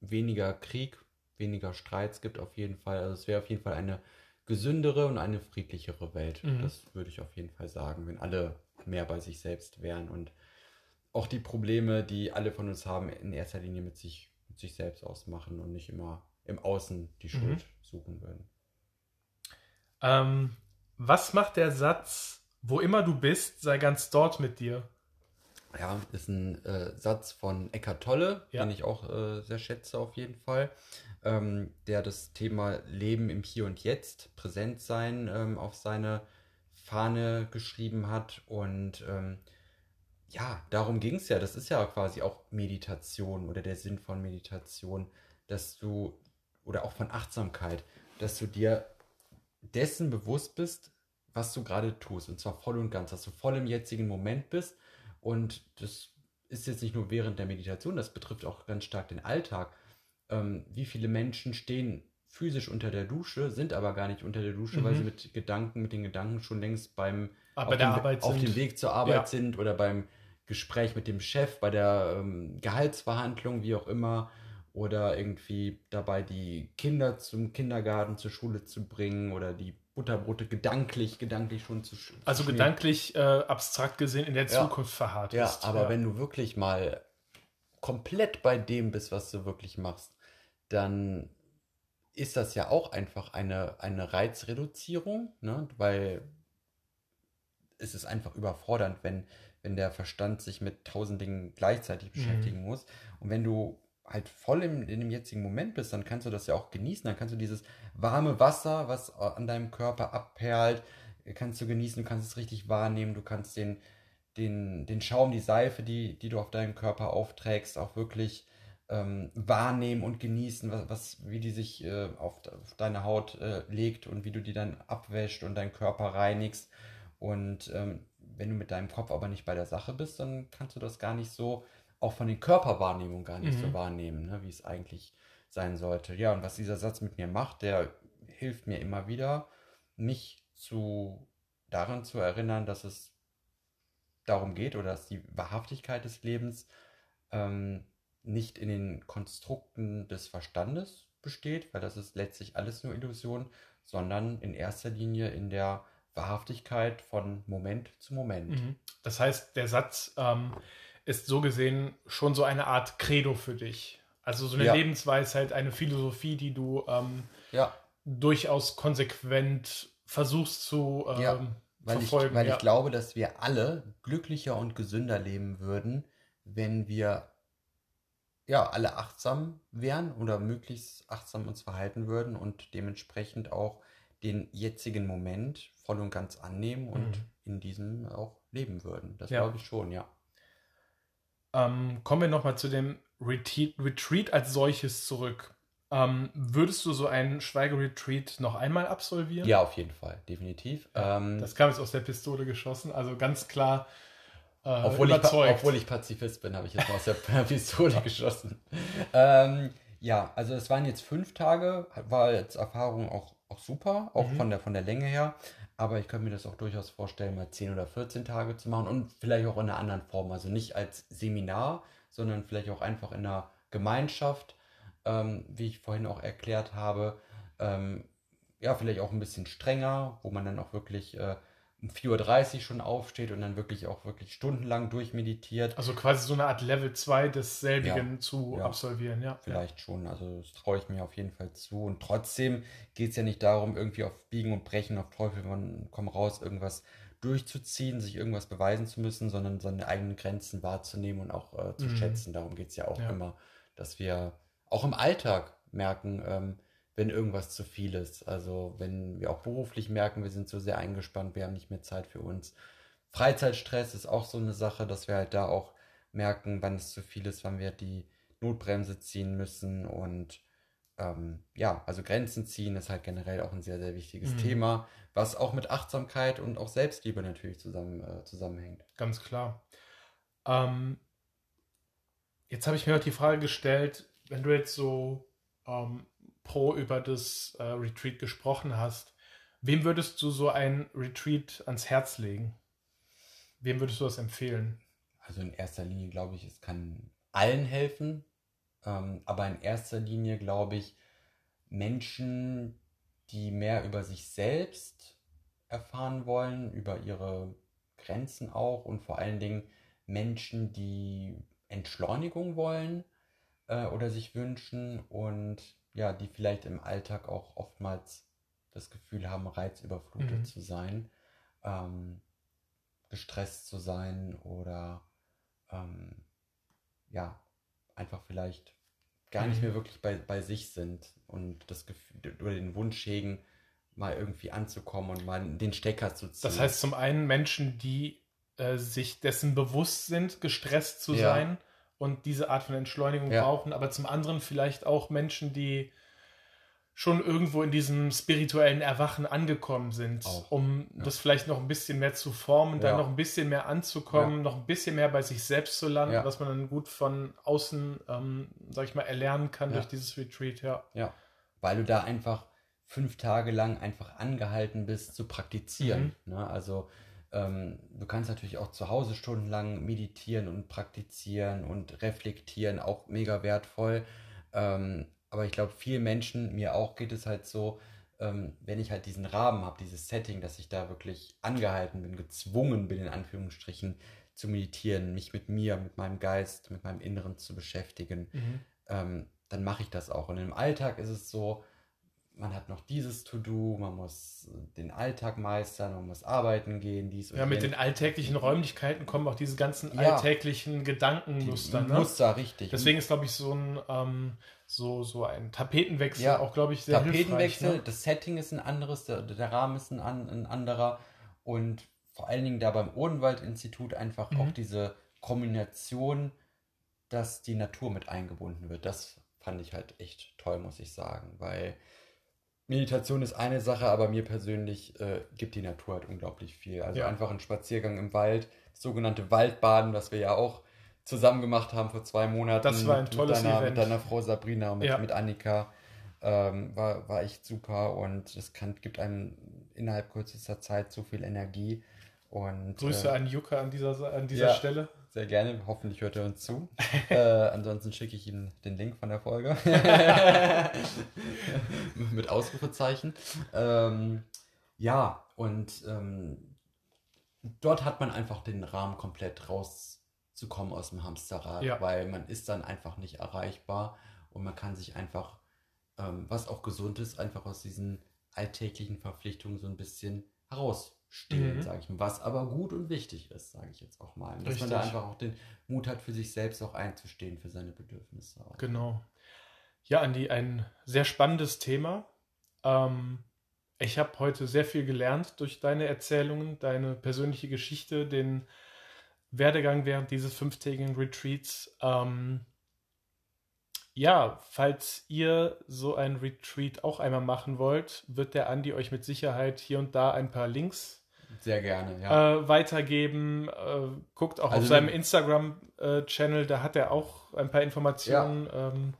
Speaker 2: weniger Krieg, weniger Streits gibt auf jeden Fall. Also es wäre auf jeden Fall eine gesündere und eine friedlichere Welt.
Speaker 1: Mhm.
Speaker 2: Das würde ich auf jeden Fall sagen, wenn alle mehr bei sich selbst wären und auch die Probleme, die alle von uns haben, in erster Linie mit sich, mit sich selbst ausmachen und nicht immer im Außen die
Speaker 1: Mhm.
Speaker 2: Schuld suchen würden.
Speaker 1: Ähm, was macht der Satz, wo immer du bist, sei ganz dort mit dir?
Speaker 2: Ja, ist ein äh, Satz von Eckart Tolle,
Speaker 1: Ja.
Speaker 2: den ich auch äh, sehr schätze auf jeden Fall, ähm, der das Thema Leben im Hier und Jetzt, präsent sein ähm, auf seine Fahne geschrieben hat. Und ähm, ja, darum ging es ja. Das ist ja quasi auch Meditation oder der Sinn von Meditation, dass du, oder auch von Achtsamkeit, dass du dir dessen bewusst bist, was du gerade tust. Und zwar voll und ganz, dass du voll im jetzigen Moment bist. Und das ist jetzt nicht nur während der Meditation, das betrifft auch ganz stark den Alltag. Ähm, wie viele Menschen stehen physisch unter der Dusche, sind aber gar nicht unter der Dusche, weil
Speaker 1: Mhm.
Speaker 2: sie mit Gedanken, mit den Gedanken schon längst beim
Speaker 1: Ah,
Speaker 2: auf dem,
Speaker 1: Arbeit
Speaker 2: auf dem Weg zur Arbeit
Speaker 1: Ja.
Speaker 2: sind oder beim Gespräch mit dem Chef, bei der ähm, Gehaltsverhandlung, wie auch immer, oder irgendwie dabei die Kinder zum Kindergarten, zur Schule zu bringen oder die Butterbrote gedanklich, gedanklich schon zu sch-
Speaker 1: Also
Speaker 2: zu
Speaker 1: gedanklich, äh, abstrakt gesehen, in der
Speaker 2: Ja.
Speaker 1: Zukunft verharrt
Speaker 2: Ja,
Speaker 1: ist.
Speaker 2: aber wenn du wirklich mal komplett bei dem bist, was du wirklich machst, dann ist das ja auch einfach eine, eine Reizreduzierung, ne? weil es ist einfach überfordernd, wenn, wenn der Verstand sich mit tausend Dingen gleichzeitig beschäftigen muss. Und wenn du halt voll im, in dem jetzigen Moment bist, dann kannst du das ja auch genießen. Dann kannst du dieses warme Wasser, was an deinem Körper abperlt, kannst du genießen, du kannst es richtig wahrnehmen, du kannst den, den, den Schaum, die Seife, die, die du auf deinen Körper aufträgst, auch wirklich ähm, wahrnehmen und genießen, was, was, wie die sich äh, auf, auf, deine Haut äh, legt und wie du die dann abwäscht und deinen Körper reinigst. Und ähm, wenn du mit deinem Kopf aber nicht bei der Sache bist, dann kannst du das gar nicht so, auch von den Körperwahrnehmungen gar nicht mhm. so wahrnehmen, ne, wie es eigentlich sein sollte. Ja, und was dieser Satz mit mir macht, der hilft mir immer wieder, mich zu daran zu erinnern, dass es darum geht oder dass die Wahrhaftigkeit des Lebens ähm, nicht in den Konstrukten des Verstandes besteht, weil das ist letztlich alles nur Illusion, sondern in erster Linie in der Wahrhaftigkeit von Moment zu Moment. Mhm.
Speaker 1: Das heißt, der Satz ähm, ist so gesehen schon so eine Art Credo für dich. Also so eine ja. Lebensweisheit, eine Philosophie, die du ähm, ja. durchaus konsequent versuchst zu ähm, ja,
Speaker 2: weil verfolgen. Ich, weil ich glaube, dass wir alle glücklicher und gesünder leben würden, wenn wir ja alle achtsam wären oder möglichst achtsam uns verhalten würden und dementsprechend auch den jetzigen Moment voll und ganz annehmen und mhm. in diesem auch leben würden. Das glaube ich schon, ja.
Speaker 1: Ähm, kommen wir nochmal zu dem Retreat, Retreat als solches zurück. Ähm, würdest du so einen Schweigeretreat noch einmal absolvieren?
Speaker 2: Ja, auf jeden Fall, definitiv.
Speaker 1: Ähm, das kam jetzt aus der Pistole geschossen, also ganz klar
Speaker 2: äh, obwohl, ich, obwohl ich Pazifist bin, habe ich jetzt mal aus der Pistole geschossen. Ähm, ja, also es waren jetzt fünf Tage, war jetzt Erfahrung auch, auch super, auch mhm. von, der, von der Länge her. Aber ich könnte mir das auch durchaus vorstellen, mal 10 oder 14 Tage zu machen und vielleicht auch in einer anderen Form. Also nicht als Seminar, sondern vielleicht auch einfach in einer Gemeinschaft, ähm, wie ich vorhin auch erklärt habe. Ähm, ja, vielleicht auch ein bisschen strenger, wo man dann auch wirklich äh, um 4.30 Uhr schon aufsteht und dann wirklich auch wirklich stundenlang durchmeditiert.
Speaker 1: Also quasi so eine Art Level 2 desselbigen ja, zu ja, absolvieren, ja.
Speaker 2: Vielleicht schon, also das traue ich mir auf jeden Fall zu. Und trotzdem geht es ja nicht darum, irgendwie auf Biegen und Brechen, auf Teufel komm raus, irgendwas durchzuziehen, sich irgendwas beweisen zu müssen, sondern seine eigenen Grenzen wahrzunehmen und auch äh, zu mhm. schätzen. Darum geht es ja auch ja. immer, dass wir auch im Alltag merken, ähm, wenn irgendwas zu viel ist. Also wenn wir auch beruflich merken, wir sind so sehr eingespannt, wir haben nicht mehr Zeit für uns. Freizeitstress ist auch so eine Sache, dass wir halt da auch merken, wann es zu viel ist, wann wir die Notbremse ziehen müssen und ähm, ja, also Grenzen ziehen ist halt generell auch ein sehr, sehr wichtiges mhm. Thema, was auch mit Achtsamkeit und auch Selbstliebe natürlich zusammen, äh, zusammenhängt.
Speaker 1: Ganz klar. Ähm, jetzt habe ich mir auch die Frage gestellt, wenn du jetzt so ähm, Pro über das äh, Retreat gesprochen hast, wem würdest du so ein Retreat ans Herz legen? Wem würdest du das empfehlen?
Speaker 2: Also in erster Linie glaube ich, es kann allen helfen, ähm, aber in erster Linie glaube ich Menschen, die mehr über sich selbst erfahren wollen, über ihre Grenzen auch und vor allen Dingen Menschen, die Entschleunigung wollen äh, oder sich wünschen und ja, die vielleicht im Alltag auch oftmals das Gefühl haben, reizüberflutet mhm. zu sein, ähm, gestresst zu sein oder ähm, ja, einfach vielleicht gar nicht mehr mhm. wirklich bei, bei sich sind und das Gefühl oder den Wunsch hegen, mal irgendwie anzukommen und mal den Stecker zu ziehen.
Speaker 1: Das heißt zum einen Menschen, die äh, sich dessen bewusst sind, gestresst zu ja. sein und diese Art von Entschleunigung ja. brauchen, aber zum anderen vielleicht auch Menschen, die schon irgendwo in diesem spirituellen Erwachen angekommen sind, auch. um ja. das vielleicht noch ein bisschen mehr zu formen, ja. dann noch ein bisschen mehr anzukommen, ja. noch ein bisschen mehr bei sich selbst zu landen, was man dann gut von außen, ähm, sag ich mal, erlernen kann durch dieses Retreat, ja.
Speaker 2: Ja, weil du da einfach fünf Tage lang einfach angehalten bist zu praktizieren. Mhm. Ne? Also ähm, du kannst natürlich auch zu Hause stundenlang meditieren und praktizieren und reflektieren, auch mega wertvoll. Ähm, aber ich glaube, vielen Menschen, mir auch geht es halt so, ähm, wenn ich halt diesen Rahmen habe, dieses Setting, dass ich da wirklich angehalten bin, gezwungen bin, in Anführungsstrichen, zu meditieren, mich mit mir, mit meinem Geist, mit meinem Inneren zu beschäftigen, mhm. ähm, dann mache ich das auch. Und im Alltag ist es so, man hat noch dieses To-Do, man muss den Alltag meistern, man muss arbeiten gehen, dies
Speaker 1: und Ja, mit den alltäglichen Räumlichkeiten kommen auch diese ganzen ja, alltäglichen Gedankenmuster. Die
Speaker 2: ne? Muster, richtig.
Speaker 1: Deswegen ist, glaube ich, so ein, ähm, so, so ein Tapetenwechsel ja, auch, glaube ich,
Speaker 2: sehr Tapetenwechsel, ne? das Setting ist ein anderes, der, der Rahmen ist ein, ein anderer und vor allen Dingen da beim Odenwald-Institut einfach
Speaker 1: Mhm.
Speaker 2: auch diese Kombination, dass die Natur mit eingebunden wird. Das fand ich halt echt toll, muss ich sagen, weil Meditation ist eine Sache, aber mir persönlich äh, gibt die Natur halt unglaublich viel. Also
Speaker 1: Ja.
Speaker 2: einfach ein Spaziergang im Wald, das sogenannte Waldbaden, was wir ja auch zusammen gemacht haben vor zwei Monaten.
Speaker 1: Das war ein
Speaker 2: mit-
Speaker 1: tolles
Speaker 2: mit deiner,
Speaker 1: Event.
Speaker 2: Mit deiner Frau Sabrina und mit,
Speaker 1: Ja.
Speaker 2: mit Annika. Ähm, war, war echt super und es kann, gibt einem innerhalb kürzester Zeit so viel Energie. Und,
Speaker 1: Grüße
Speaker 2: äh,
Speaker 1: an Juka an dieser, an dieser
Speaker 2: Ja.
Speaker 1: Stelle.
Speaker 2: Sehr gerne, hoffentlich hört er uns zu. äh, ansonsten schicke ich ihm den Link von der Folge. Mit Ausrufezeichen. Ähm, ja, und ähm, dort hat man einfach den Rahmen komplett rauszukommen aus dem Hamsterrad,
Speaker 1: Ja.
Speaker 2: weil man ist dann einfach nicht erreichbar und man kann sich einfach, ähm, was auch gesund ist, einfach aus diesen alltäglichen Verpflichtungen so ein bisschen herausstehlen,
Speaker 1: Mhm.
Speaker 2: sage ich mal. Was aber gut und wichtig ist, sage ich jetzt auch mal. Dass man da
Speaker 1: Richtig.
Speaker 2: einfach auch den Mut hat, für sich selbst auch einzustehen, für seine Bedürfnisse. Auch.
Speaker 1: Genau. Ja, Andi, ein sehr spannendes Thema. Ähm, ich habe heute sehr viel gelernt durch deine Erzählungen, deine persönliche Geschichte, den Werdegang während dieses fünftägigen Retreats. Ähm, ja, falls ihr so ein Retreat auch einmal machen wollt, wird der Andi euch mit Sicherheit hier und da ein paar Links
Speaker 2: Sehr gerne, ja.
Speaker 1: äh, weitergeben. Äh, guckt auch
Speaker 2: Also
Speaker 1: auf seinem Instagram-Channel, da hat er auch ein paar Informationen ähm,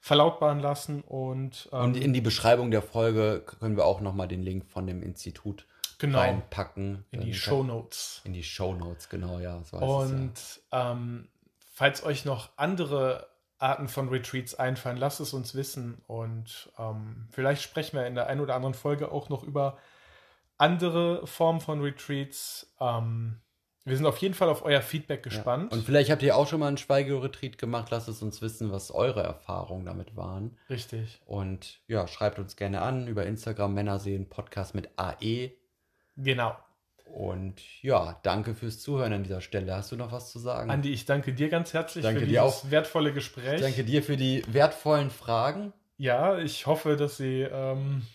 Speaker 1: verlautbaren lassen. Und, ähm,
Speaker 2: und in die Beschreibung der Folge können wir auch nochmal den Link von dem Institut
Speaker 1: genau,
Speaker 2: reinpacken.
Speaker 1: in die
Speaker 2: Dann-
Speaker 1: Show Notes.
Speaker 2: In die Show Notes, genau, ja. So heißt es,
Speaker 1: Und ähm, falls euch noch andere Arten von Retreats einfallen, lasst es uns wissen. Und ähm, vielleicht sprechen wir in der einen oder anderen Folge auch noch über andere Formen von Retreats. Ähm, wir sind auf jeden Fall auf euer Feedback
Speaker 2: ja.
Speaker 1: gespannt.
Speaker 2: Und vielleicht habt ihr auch schon mal einen Schweigeretreat gemacht. Lasst es uns wissen, was eure Erfahrungen damit waren.
Speaker 1: Richtig.
Speaker 2: Und ja, schreibt uns gerne an über Instagram Männerseelen Podcast mit AE.
Speaker 1: Genau.
Speaker 2: Und ja, danke fürs Zuhören an dieser Stelle. Hast du noch was zu sagen?
Speaker 1: Andi, ich danke dir ganz herzlich
Speaker 2: Danke
Speaker 1: für dieses wertvolle Gespräch.
Speaker 2: ich danke dir für die wertvollen Fragen.
Speaker 1: Ja, ich hoffe, dass Sie ähm,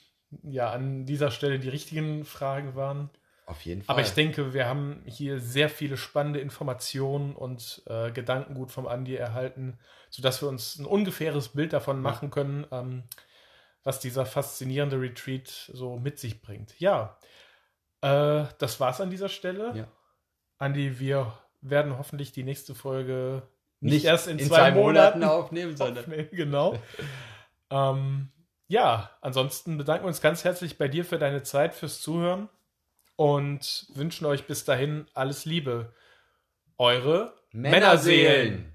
Speaker 1: ja an dieser Stelle die richtigen Fragen waren.
Speaker 2: Auf jeden Fall.
Speaker 1: Aber ich denke, wir haben hier sehr viele spannende Informationen und äh, Gedankengut vom Andi erhalten, sodass wir uns ein ungefähres Bild davon machen können, ähm, was dieser faszinierende Retreat so mit sich bringt. Ja, äh, das war's an dieser Stelle.
Speaker 2: Ja.
Speaker 1: Andi, wir werden hoffentlich die nächste Folge nicht,
Speaker 2: nicht
Speaker 1: erst in, zwei, Monaten,
Speaker 2: aufnehmen, sondern
Speaker 1: aufnehmen. Genau. ähm, ja, ansonsten bedanken wir uns ganz herzlich bei dir für deine Zeit, fürs Zuhören und wünschen euch bis dahin alles Liebe. Eure
Speaker 2: Männerseelen.